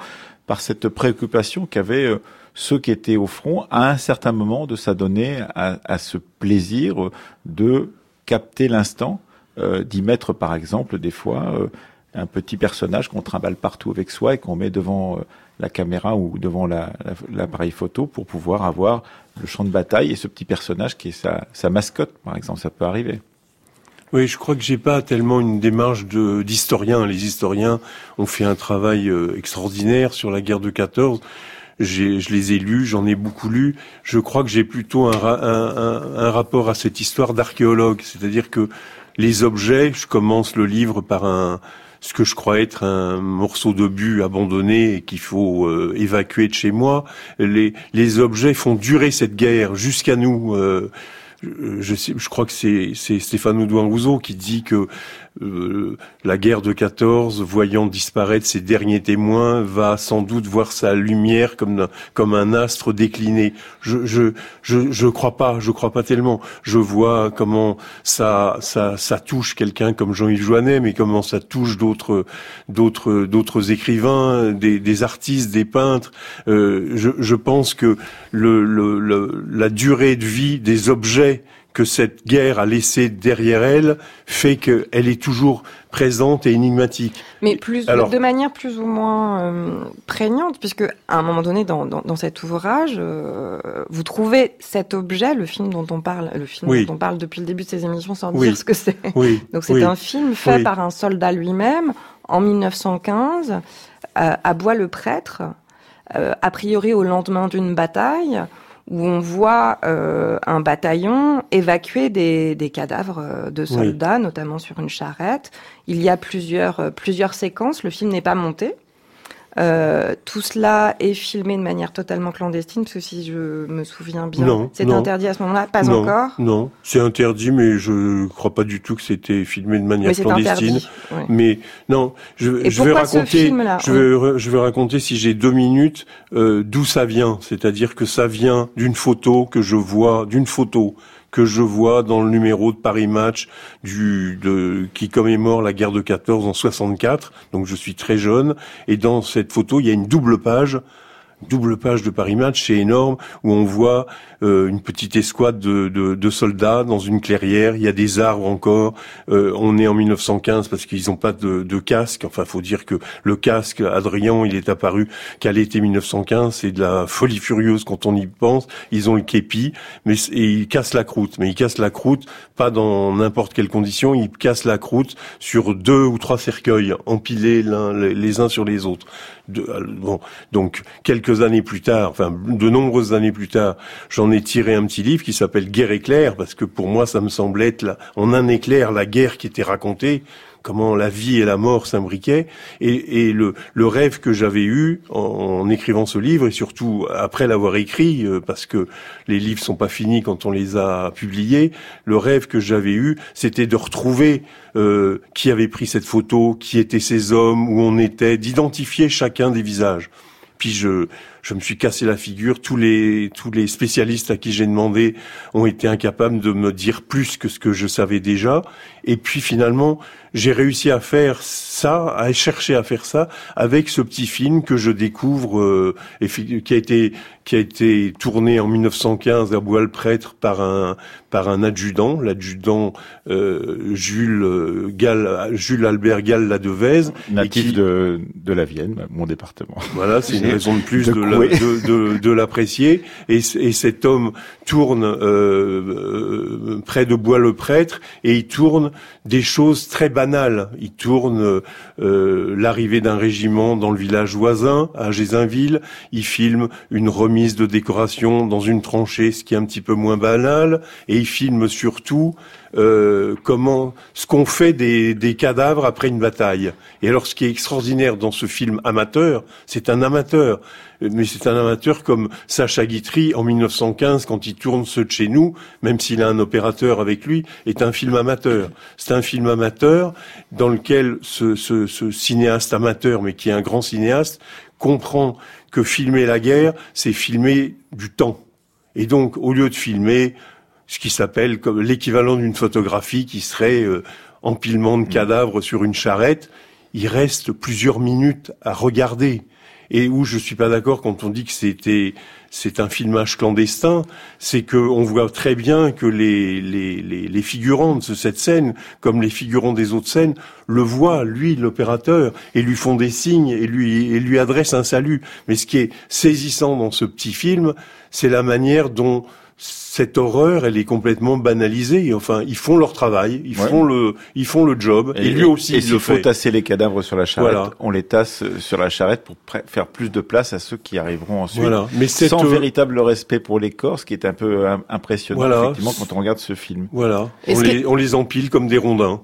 par cette préoccupation qu'avaient ceux qui étaient au front à un certain moment de s'adonner à, à ce plaisir de capter l'instant, euh, d'y mettre par exemple des fois euh, un petit personnage qu'on trimballe partout avec soi et qu'on met devant euh, la caméra ou devant l'appareil la, photo pour pouvoir avoir le champ de bataille et ce petit personnage qui est sa, sa mascotte, par exemple, ça peut arriver. Oui, je crois que j'ai pas tellement une démarche d'historien. Les historiens ont fait un travail extraordinaire sur la guerre de 14 je les ai lus, j'en ai beaucoup lu. Je crois que j'ai plutôt un, un, un, rapport à cette histoire d'archéologue, c'est-à-dire que les objets, je commence le livre par un ce que je crois être un morceau de but abandonné qu'il faut euh, évacuer de chez moi. Les, les objets font durer cette guerre jusqu'à nous. Euh, je, je crois que c'est Stéphane Oudouin Rousseau qui dit que euh, la guerre de 14, voyant disparaître ses derniers témoins, va sans doute voir sa lumière comme comme un astre décliné. Je je je je crois pas, je crois pas tellement. Je vois comment ça ça ça touche quelqu'un comme Jean-Yves Joannet, mais comment ça touche d'autres d'autres d'autres écrivains, des, des artistes, des peintres. Euh, je je pense que le, le, le la durée de vie des objets que cette guerre a laissé derrière elle fait qu'elle est toujours présente et énigmatique. Mais plus, de manière plus ou moins euh, prégnante, puisque à un moment donné dans, dans, dans cet ouvrage, euh, vous trouvez cet objet, le film dont on parle, le film dont on parle depuis le début de ces émissions sans dire ce que c'est. Oui. Donc c'est un film fait par un soldat lui-même en 1915 euh, à Bois-le-Prêtre, a priori au lendemain d'une bataille où on voit euh, un bataillon évacuer des, des cadavres euh, de soldats, notamment sur une charrette. Il y a plusieurs, euh, plusieurs séquences. Le film n'est pas monté. Euh, tout cela est filmé de manière totalement clandestine, parce que si je me souviens bien, c'était interdit à ce moment-là, pas encore. Non, c'est interdit, mais je crois pas du tout que c'était filmé de manière clandestine. Mais non, je, je vais raconter, je vais, je vais raconter si j'ai deux minutes euh, d'où ça vient, c'est-à-dire que ça vient d'une photo que je vois, d'une photo que je vois dans le numéro de Paris Match qui commémore la guerre de 14 en 64. Donc je suis très jeune. Et dans cette photo, il y a une double page double page de Paris Match, c'est énorme, où on voit euh, une petite escouade de, de, de, soldats dans une clairière. Il y a des arbres encore. Euh, on est en 1915 parce qu'ils n'ont pas de, de, casque. Enfin, faut dire que le casque, Adrien, il est apparu qu'à l'été 1915. C'est de la folie furieuse quand on y pense. Ils ont le képi, mais et ils cassent la croûte. Mais ils cassent la croûte pas dans n'importe quelle condition. Ils cassent la croûte sur deux ou trois cercueils empilés les uns sur les autres. Euh, donc quelques années plus tard, enfin de nombreuses années plus tard, j'en ai tiré un petit livre qui s'appelle Guerre éclair parce que pour moi ça me semblait être en un éclair la guerre qui était racontée comment la vie et la mort s'imbriquaient. Et, et le, le, rêve que j'avais eu en, en, écrivant ce livre, et surtout après l'avoir écrit, euh, parce que les livres sont pas finis quand on les a publiés, le rêve que j'avais eu, c'était de retrouver euh, qui avait pris cette photo, qui étaient ces hommes, où on était, d'identifier chacun des visages. Puis je, je me suis cassé la figure. Tous les, tous les spécialistes à qui j'ai demandé ont été incapables de me dire plus que ce que je savais déjà. Et puis finalement, j'ai réussi à faire ça, à chercher à faire ça avec ce petit film que je découvre euh, qui a été qui a été tourné en 1915 à Bois-le-Prêtre par un par un adjudant, l'adjudant euh, Jules euh, Gall, Jules Albert Gall Ladevez, natif de de la Vienne, mon département. Voilà, c'est une raison de plus de de, de, l'apprécier. Et, et, cet homme tourne euh, euh, près de Bois-le-Prêtre et il tourne des choses très Il tourne euh, l'arrivée d'un régiment dans le village voisin, à Gézinville. Il filme une remise de décoration dans une tranchée, ce qui est un petit peu moins banal. Et il filme surtout euh, comment ce qu'on fait des, des, cadavres après une bataille. Et alors, ce qui est extraordinaire dans ce film amateur, c'est un amateur, mais c'est un amateur comme Sacha Guitry en 1915 quand il tourne ceux de chez nous, même s'il a un opérateur avec lui, est un film amateur. C'est un film amateur dans lequel ce, ce, ce cinéaste amateur, mais qui est un grand cinéaste, comprend que filmer la guerre, c'est filmer du temps. Et donc, au lieu de filmer ce qui s'appelle comme l'équivalent d'une photographie qui serait euh, empilement de cadavres sur une charrette. Il reste plusieurs minutes à regarder. Et où je suis pas d'accord quand on dit que c'était c'est un filmage clandestin, c'est que on voit très bien que les, les, les, les, figurants de cette scène, comme les figurants des autres scènes, le voient, lui, l'opérateur, et lui font des signes et lui, et lui adressent un salut. Mais ce qui est saisissant dans ce petit film, c'est la manière dont cette horreur, elle est complètement banalisée. Enfin, ils font leur travail, ils font le, ils font le job, et, lui aussi. Et s'il faut tasser les cadavres sur la charrette, on les tasse sur la charrette pour faire plus de place à ceux qui arriveront ensuite. Voilà. Mais sans euh, véritable respect pour les corps, ce qui est un peu impressionnant effectivement quand on regarde ce film. Voilà. On les, on les empile comme des rondins.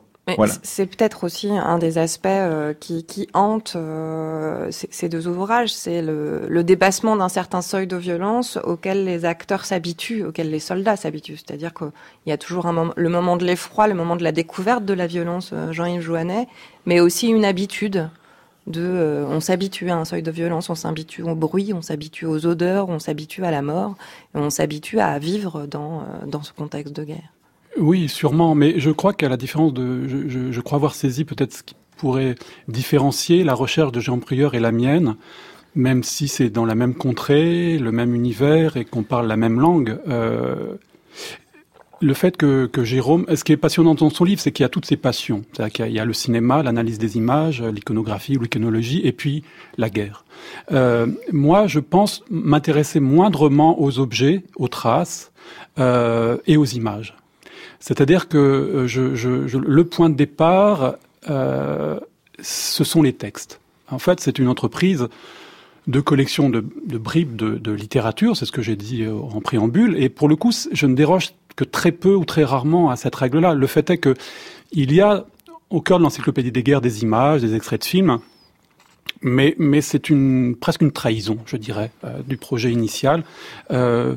C'est peut-être aussi un des aspects euh, qui, qui hante euh, ces, deux ouvrages, c'est le, le, dépassement d'un certain seuil de violence auquel les acteurs s'habituent, auquel les soldats s'habituent. C'est-à-dire qu'il y a toujours un moment, le moment de l'effroi, le moment de la découverte de la violence, euh, Jean-Yves Joannet, mais aussi une habitude de, on s'habitue à un seuil de violence, on s'habitue au bruit, on s'habitue aux odeurs, on s'habitue à la mort, on s'habitue à vivre dans, dans ce contexte de guerre. Oui, sûrement, mais je crois qu'à la différence de, je, crois avoir saisi peut-être ce qui pourrait différencier la recherche de Jean Prieur et la mienne, même si c'est dans la même contrée, le même univers et qu'on parle la même langue. Euh, le fait que, que, Jérôme, ce qui est passionnant dans son livre, c'est qu'il y a toutes ses passions. C'est-à-dire qu'il y a le cinéma, l'analyse des images, l'iconographie ou l'iconologie, et puis la guerre. Euh, moi, je pense m'intéresser moindrement aux objets, aux traces euh, et aux images. C'est-à-dire que euh, je, je, le point de départ, euh, ce sont les textes. En fait, c'est une entreprise de collection de, de bribes de, de littérature, c'est ce que j'ai dit euh, en préambule, et pour le coup, je ne déroge que très peu ou très rarement à cette règle-là. Le fait est que il y a au cœur de l'encyclopédie des guerres des images, des extraits de films, mais, mais c'est une, presque une trahison, je dirais, euh, du projet initial. Euh,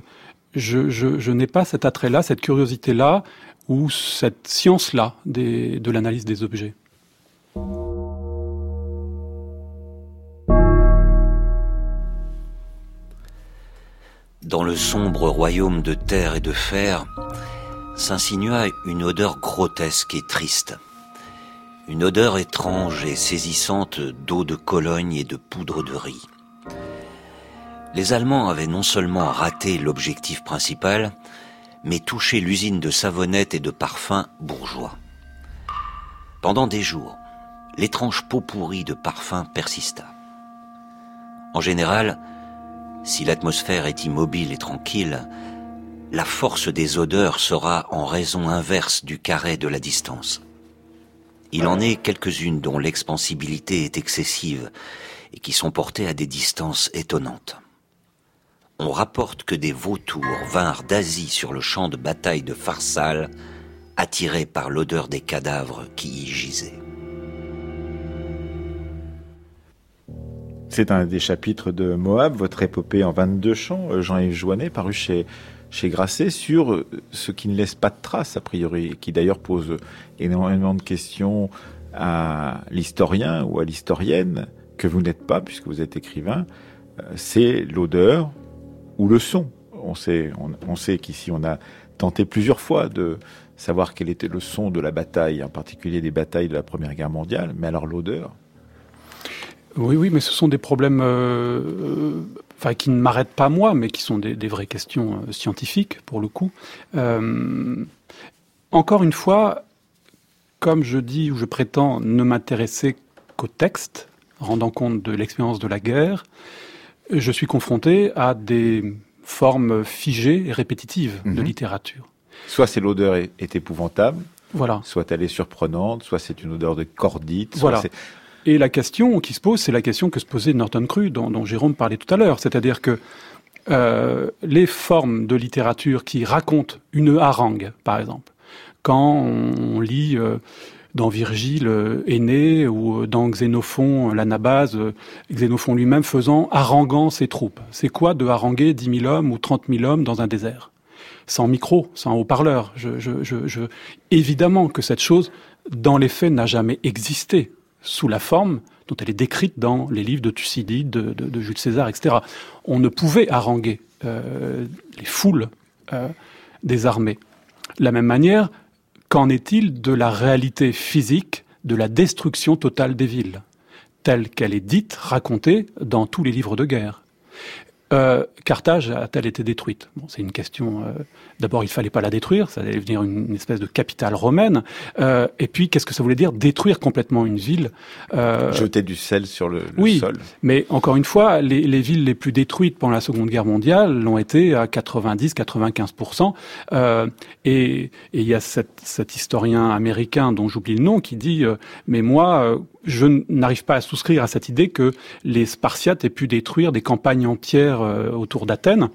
je, je, je n'ai pas cet attrait-là, cette curiosité-là cette science-là de l'analyse des objets. Dans le sombre royaume de terre et de fer, s'insinua une odeur grotesque et triste. Une odeur étrange et saisissante d'eau de Cologne et de poudre de riz. Les Allemands avaient non seulement raté l'objectif principal, mais toucher l'usine de savonnettes et de parfums bourgeois. Pendant des jours, l'étrange peau pourrie de parfums persista. En général, si l'atmosphère est immobile et tranquille, la force des odeurs sera en raison inverse du carré de la distance. Il en est quelques-unes dont l'expansibilité est excessive et qui sont portées à des distances étonnantes on rapporte que des vautours vinrent d'Asie sur le champ de bataille de Farsal, attirés par l'odeur des cadavres qui y gisaient. C'est un des chapitres de Moab, votre épopée en 22 chants, euh, Jean-Yves Joannet, paru chez, Grasset, sur euh, ce qui ne laisse pas de traces, a priori, qui d'ailleurs pose énormément de questions à l'historien ou à l'historienne, que vous n'êtes pas, puisque vous êtes écrivain. Euh, c'est l'odeur, ou le son. On sait, qu'ici on a tenté plusieurs fois de savoir quel était le son de la bataille, en particulier des batailles de la Première Guerre mondiale, mais alors l'odeur? Oui, oui, mais ce sont des problèmes euh, euh, qui ne m'arrêtent pas moi, mais qui sont des, vraies questions euh, scientifiques, pour le coup. encore une fois, comme je dis ou je prétends ne m'intéresser qu'au texte, rendant compte de l'expérience de la guerre, je suis confronté à des formes figées et répétitives de Mhm. littérature. Soit c'est l'odeur est, est épouvantable, Voilà. soit elle est surprenante, soit c'est une odeur de cordite. soit Voilà. c'est- Et la question qui se pose, c'est la question que se posait Norton Cru, dont, dont Jérôme parlait tout à l'heure. C'est-à-dire que euh, les formes de littérature qui racontent une harangue, par exemple, quand on, lit euh, dans Virgile euh, Aîné ou dans Xénophon euh, l'Anabase, euh, Xénophon lui-même faisant haranguant ses troupes. C'est quoi de haranguer 10 000 hommes ou 30 000 hommes dans un désert? Sans micro, sans haut-parleur. Je, je. Évidemment que cette chose, dans les faits, n'a jamais existé sous la forme dont elle est décrite dans les livres de Thucydide, de, Jules César, etc. On ne pouvait haranguer euh, les foules euh, des armées. La même manière, qu'en est-il de la réalité physique de la destruction totale des villes, telle qu'elle est dite, racontée dans tous les livres de guerre? Euh, Carthage a-t-elle été détruite? Bon, C'est une question. Euh, D'abord, il fallait pas la détruire, ça allait devenir une, une espèce de capitale romaine. Euh, et puis, qu'est-ce que ça voulait dire? Détruire complètement une ville euh, Jeter du sel sur le, le oui, sol. mais encore une fois, les, les, villes les plus détruites pendant la Seconde Guerre mondiale l'ont été à 90-95%. Euh, et il y a cet, cet, historien américain dont j'oublie le nom qui dit euh, mais moi, euh, je n'arrive pas à souscrire à cette idée que les Spartiates aient pu détruire des campagnes entières euh, autour d'Athènes.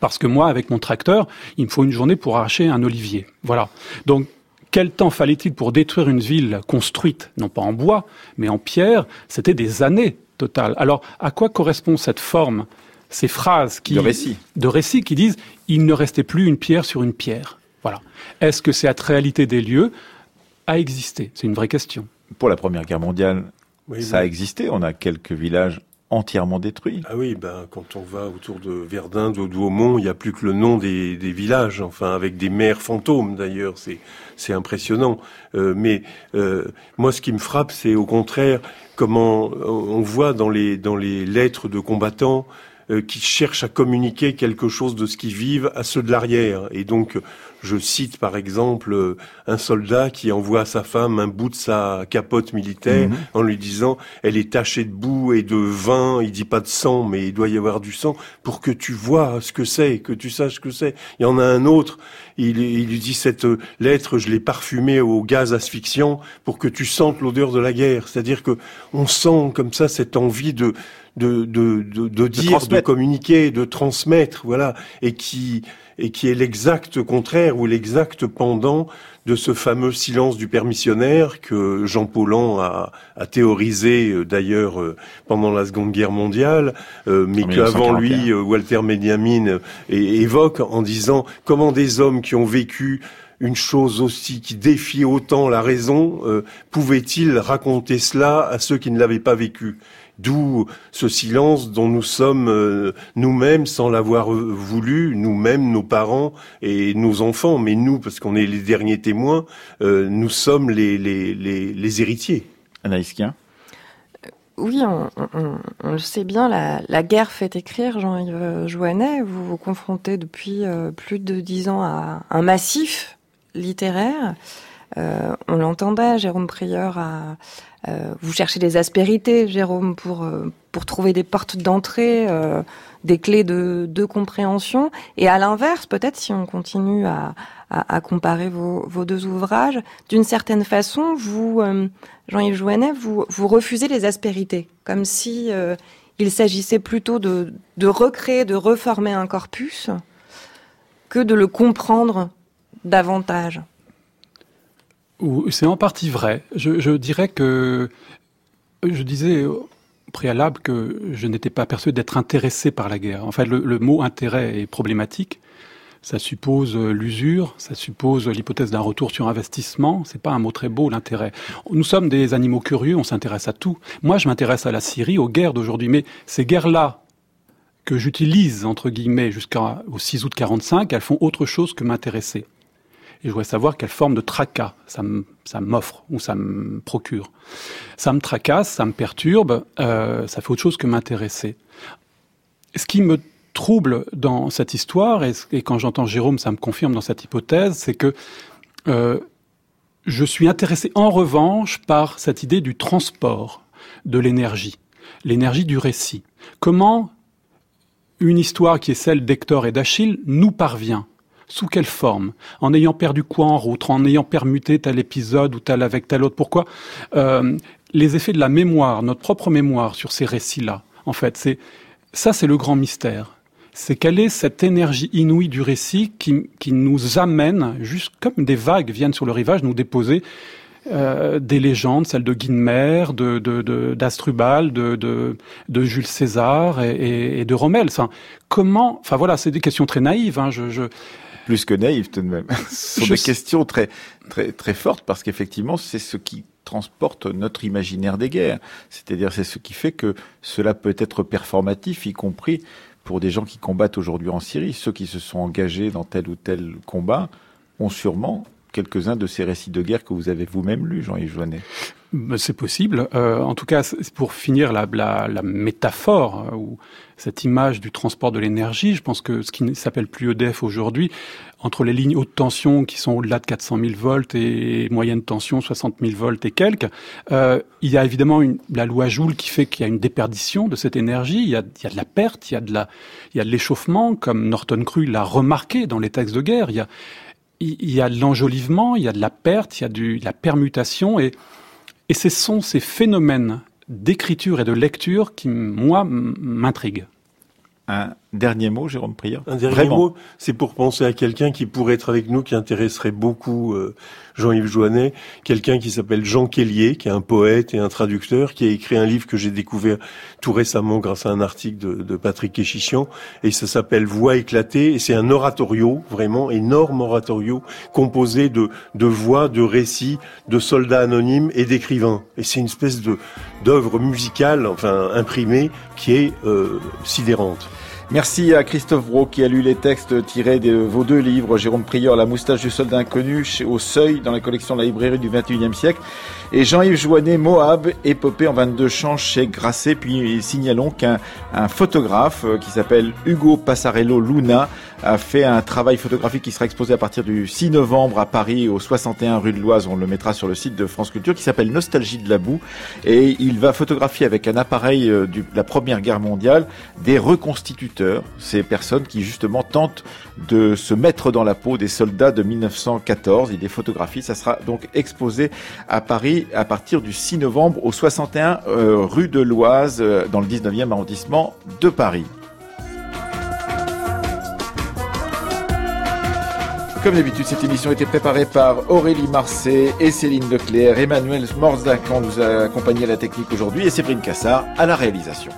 Parce que moi, avec mon tracteur, il me faut une journée pour arracher un olivier. Voilà. Donc, quel temps fallait-il pour détruire une ville construite, non pas en bois, mais en pierre? C'était des années totales. Alors, à quoi correspond cette forme, ces phrases qui, de récit, de récit qui disent il ne restait plus une pierre sur une pierre Voilà. Est-ce que cette réalité des lieux a existé? C'est une vraie question. Pour la Première Guerre mondiale, oui, ça oui. a existé. On a quelques villages entièrement détruits. Ah oui, ben quand on va autour de Verdun, de Douaumont, il n'y a plus que le nom des, des, villages, enfin avec des maires fantômes d'ailleurs, c'est c'est impressionnant. Euh, mais euh, moi, ce qui me frappe, c'est au contraire comment on voit dans les dans les lettres de combattants euh, qui cherchent à communiquer quelque chose de ce qu'ils vivent à ceux de l'arrière. Et donc, je cite par exemple un soldat qui envoie à sa femme un bout de sa capote militaire mmh. en lui disant elle est tachée de boue et de vin, il dit pas de sang mais il doit y avoir du sang pour que tu vois ce que c'est, que tu saches ce que c'est. Il y en a un autre, il, il lui dit cette lettre je l'ai parfumée au gaz asphyxiant pour que tu sentes l'odeur de la guerre. C'est-à-dire que on sent comme ça cette envie de de, de, de, de dire, de, de, communiquer, de transmettre, voilà, et qui et qui est l'exact contraire ou l'exact pendant de ce fameux silence du permissionnaire que Jean Paulhan a, a théorisé euh, d'ailleurs euh, pendant la Seconde Guerre mondiale, euh, mais qu'avant lui Walter Benjamin évoque en disant comment des hommes qui ont vécu une chose aussi qui défie autant la raison, euh, pouvaient-ils raconter cela à ceux qui ne l'avaient pas vécu? D'où ce silence dont nous sommes euh, nous-mêmes, sans l'avoir voulu, nous-mêmes, nos parents et nos enfants, mais nous, parce qu'on est les derniers témoins, euh, nous sommes les, les, les, les héritiers. Anaïs Kien oui, on, on, on, le sait bien, la, la guerre fait écrire, Jean-Yves Joannet. Vous vous confrontez depuis euh, plus de dix ans à un massif littéraire. Euh, on l'entendait, Jérôme Prieur a, euh, vous cherchez des aspérités, Jérôme, pour euh, pour trouver des portes d'entrée, euh, des clés de, de compréhension. Et à l'inverse, peut-être si on continue à, à, à comparer vos, vos, deux ouvrages, d'une certaine façon, vous, euh, Jean-Yves Jouanet, vous vous refusez les aspérités, comme si euh, il s'agissait plutôt de de recréer, de reformer un corpus, que de le comprendre davantage. C'est en partie vrai. Je, dirais que je disais au préalable que je n'étais pas persuadé d'être intéressé par la guerre. En fait, le, mot intérêt est problématique. Ça suppose l'usure, ça suppose l'hypothèse d'un retour sur investissement. C'est pas un mot très beau, l'intérêt. Nous sommes des animaux curieux, on s'intéresse à tout. Moi, je m'intéresse à la Syrie, aux guerres d'aujourd'hui. Mais ces guerres-là, que j'utilise, entre guillemets, jusqu'au 6 août 45, elles font autre chose que m'intéresser et je voudrais savoir quelle forme de tracas ça m'offre ou ça me procure. Ça me tracasse, ça me perturbe, euh, ça fait autre chose que m'intéresser. Ce qui me trouble dans cette histoire, et, quand j'entends Jérôme, ça me confirme dans cette hypothèse, c'est que euh, je suis intéressé en revanche par cette idée du transport de l'énergie, l'énergie du récit. Comment une histoire qui est celle d'Hector et d'Achille nous parvient. Sous quelle forme? En ayant perdu quoi en route En ayant permuté tel épisode ou tel avec tel autre? Pourquoi? Euh, Les effets de la mémoire, notre propre mémoire sur ces récits-là, en fait, c'est ça, c'est le grand mystère. C'est quelle est cette énergie inouïe du récit qui, qui nous amène, juste comme des vagues viennent sur le rivage, nous déposer euh, des légendes, celles de Guinmer, de, d'Astrubal, de, de, de, Jules César et, de Rommel. Comment Enfin voilà, c'est des questions très naïves. Hein, je, je... Plus que naïves tout de même. Ce sont des questions très très très fortes parce qu'effectivement, c'est ce qui transporte notre imaginaire des guerres. C'est-à-dire, c'est ce qui fait que cela peut être performatif, y compris pour des gens qui combattent aujourd'hui en Syrie. Ceux qui se sont engagés dans tel ou tel combat ont sûrement quelques-uns de ces récits de guerre que vous avez vous-même lus, Jean-Yves Joannet. C'est possible. Euh, en tout cas, pour finir la, la, la métaphore euh, ou cette image du transport de l'énergie, je pense que ce qui s'appelle plus EDF aujourd'hui, entre les lignes haute tension qui sont au-delà de 400 000 volts et moyenne tension 60 000 volts et quelques, euh, il y a évidemment une, la loi Joule qui fait qu'il y a une déperdition de cette énergie. Il y a, il y a de la perte, il y a de la, il y a de l'échauffement, comme Norton Cru l'a remarqué dans les textes de guerre. Il y a il y a de l'enjolivement, il y a de la perte, il y a de la permutation, et, et ce sont ces phénomènes d'écriture et de lecture qui, moi, m'intriguent. Un dernier mot, Jérôme Prieur? Un dernier mot, c'est pour penser à quelqu'un qui pourrait être avec nous, qui intéresserait beaucoup euh, Jean-Yves Joannet, quelqu'un qui s'appelle Jean Kellier, qui est un poète et un traducteur, qui a écrit un livre que j'ai découvert tout récemment grâce à un article de, de Patrick Kéchichian, et ça s'appelle Voix éclatée, et c'est un oratorio, vraiment énorme oratorio, composé de, de voix, de récits, de soldats anonymes et d'écrivains. Et c'est une espèce de d'œuvre musicale, enfin imprimée, qui est euh, sidérante. Merci à Christophe Bro qui a lu les textes tirés de vos deux livres, Jérôme Prieur, La moustache du soldat inconnu, au Seuil, dans la collection de la librairie du 21e siècle, et Jean-Yves Joannet, Moab, épopée en 22 chants chez Grasset. Puis signalons qu'un photographe euh, qui s'appelle Hugo Passarello Luna a fait un travail photographique qui sera exposé à partir du 6 novembre à Paris, au 61 rue de l'Oise. On le mettra sur le site de France Culture, qui s'appelle Nostalgie de la boue. Et il va photographier avec un appareil euh, de la Première Guerre mondiale des ces personnes qui justement tentent de se mettre dans la peau des soldats de 1914. Il des photographies. Ça sera donc exposé à Paris à partir du 6 novembre au 61 euh, rue de l'Oise, euh, dans le 19e arrondissement de Paris. Comme d'habitude, cette émission a été préparée par Aurélie Marseille et Céline Leclerc. Emmanuel Morzac nous a accompagné à la technique aujourd'hui et Séverine Cassard à la réalisation.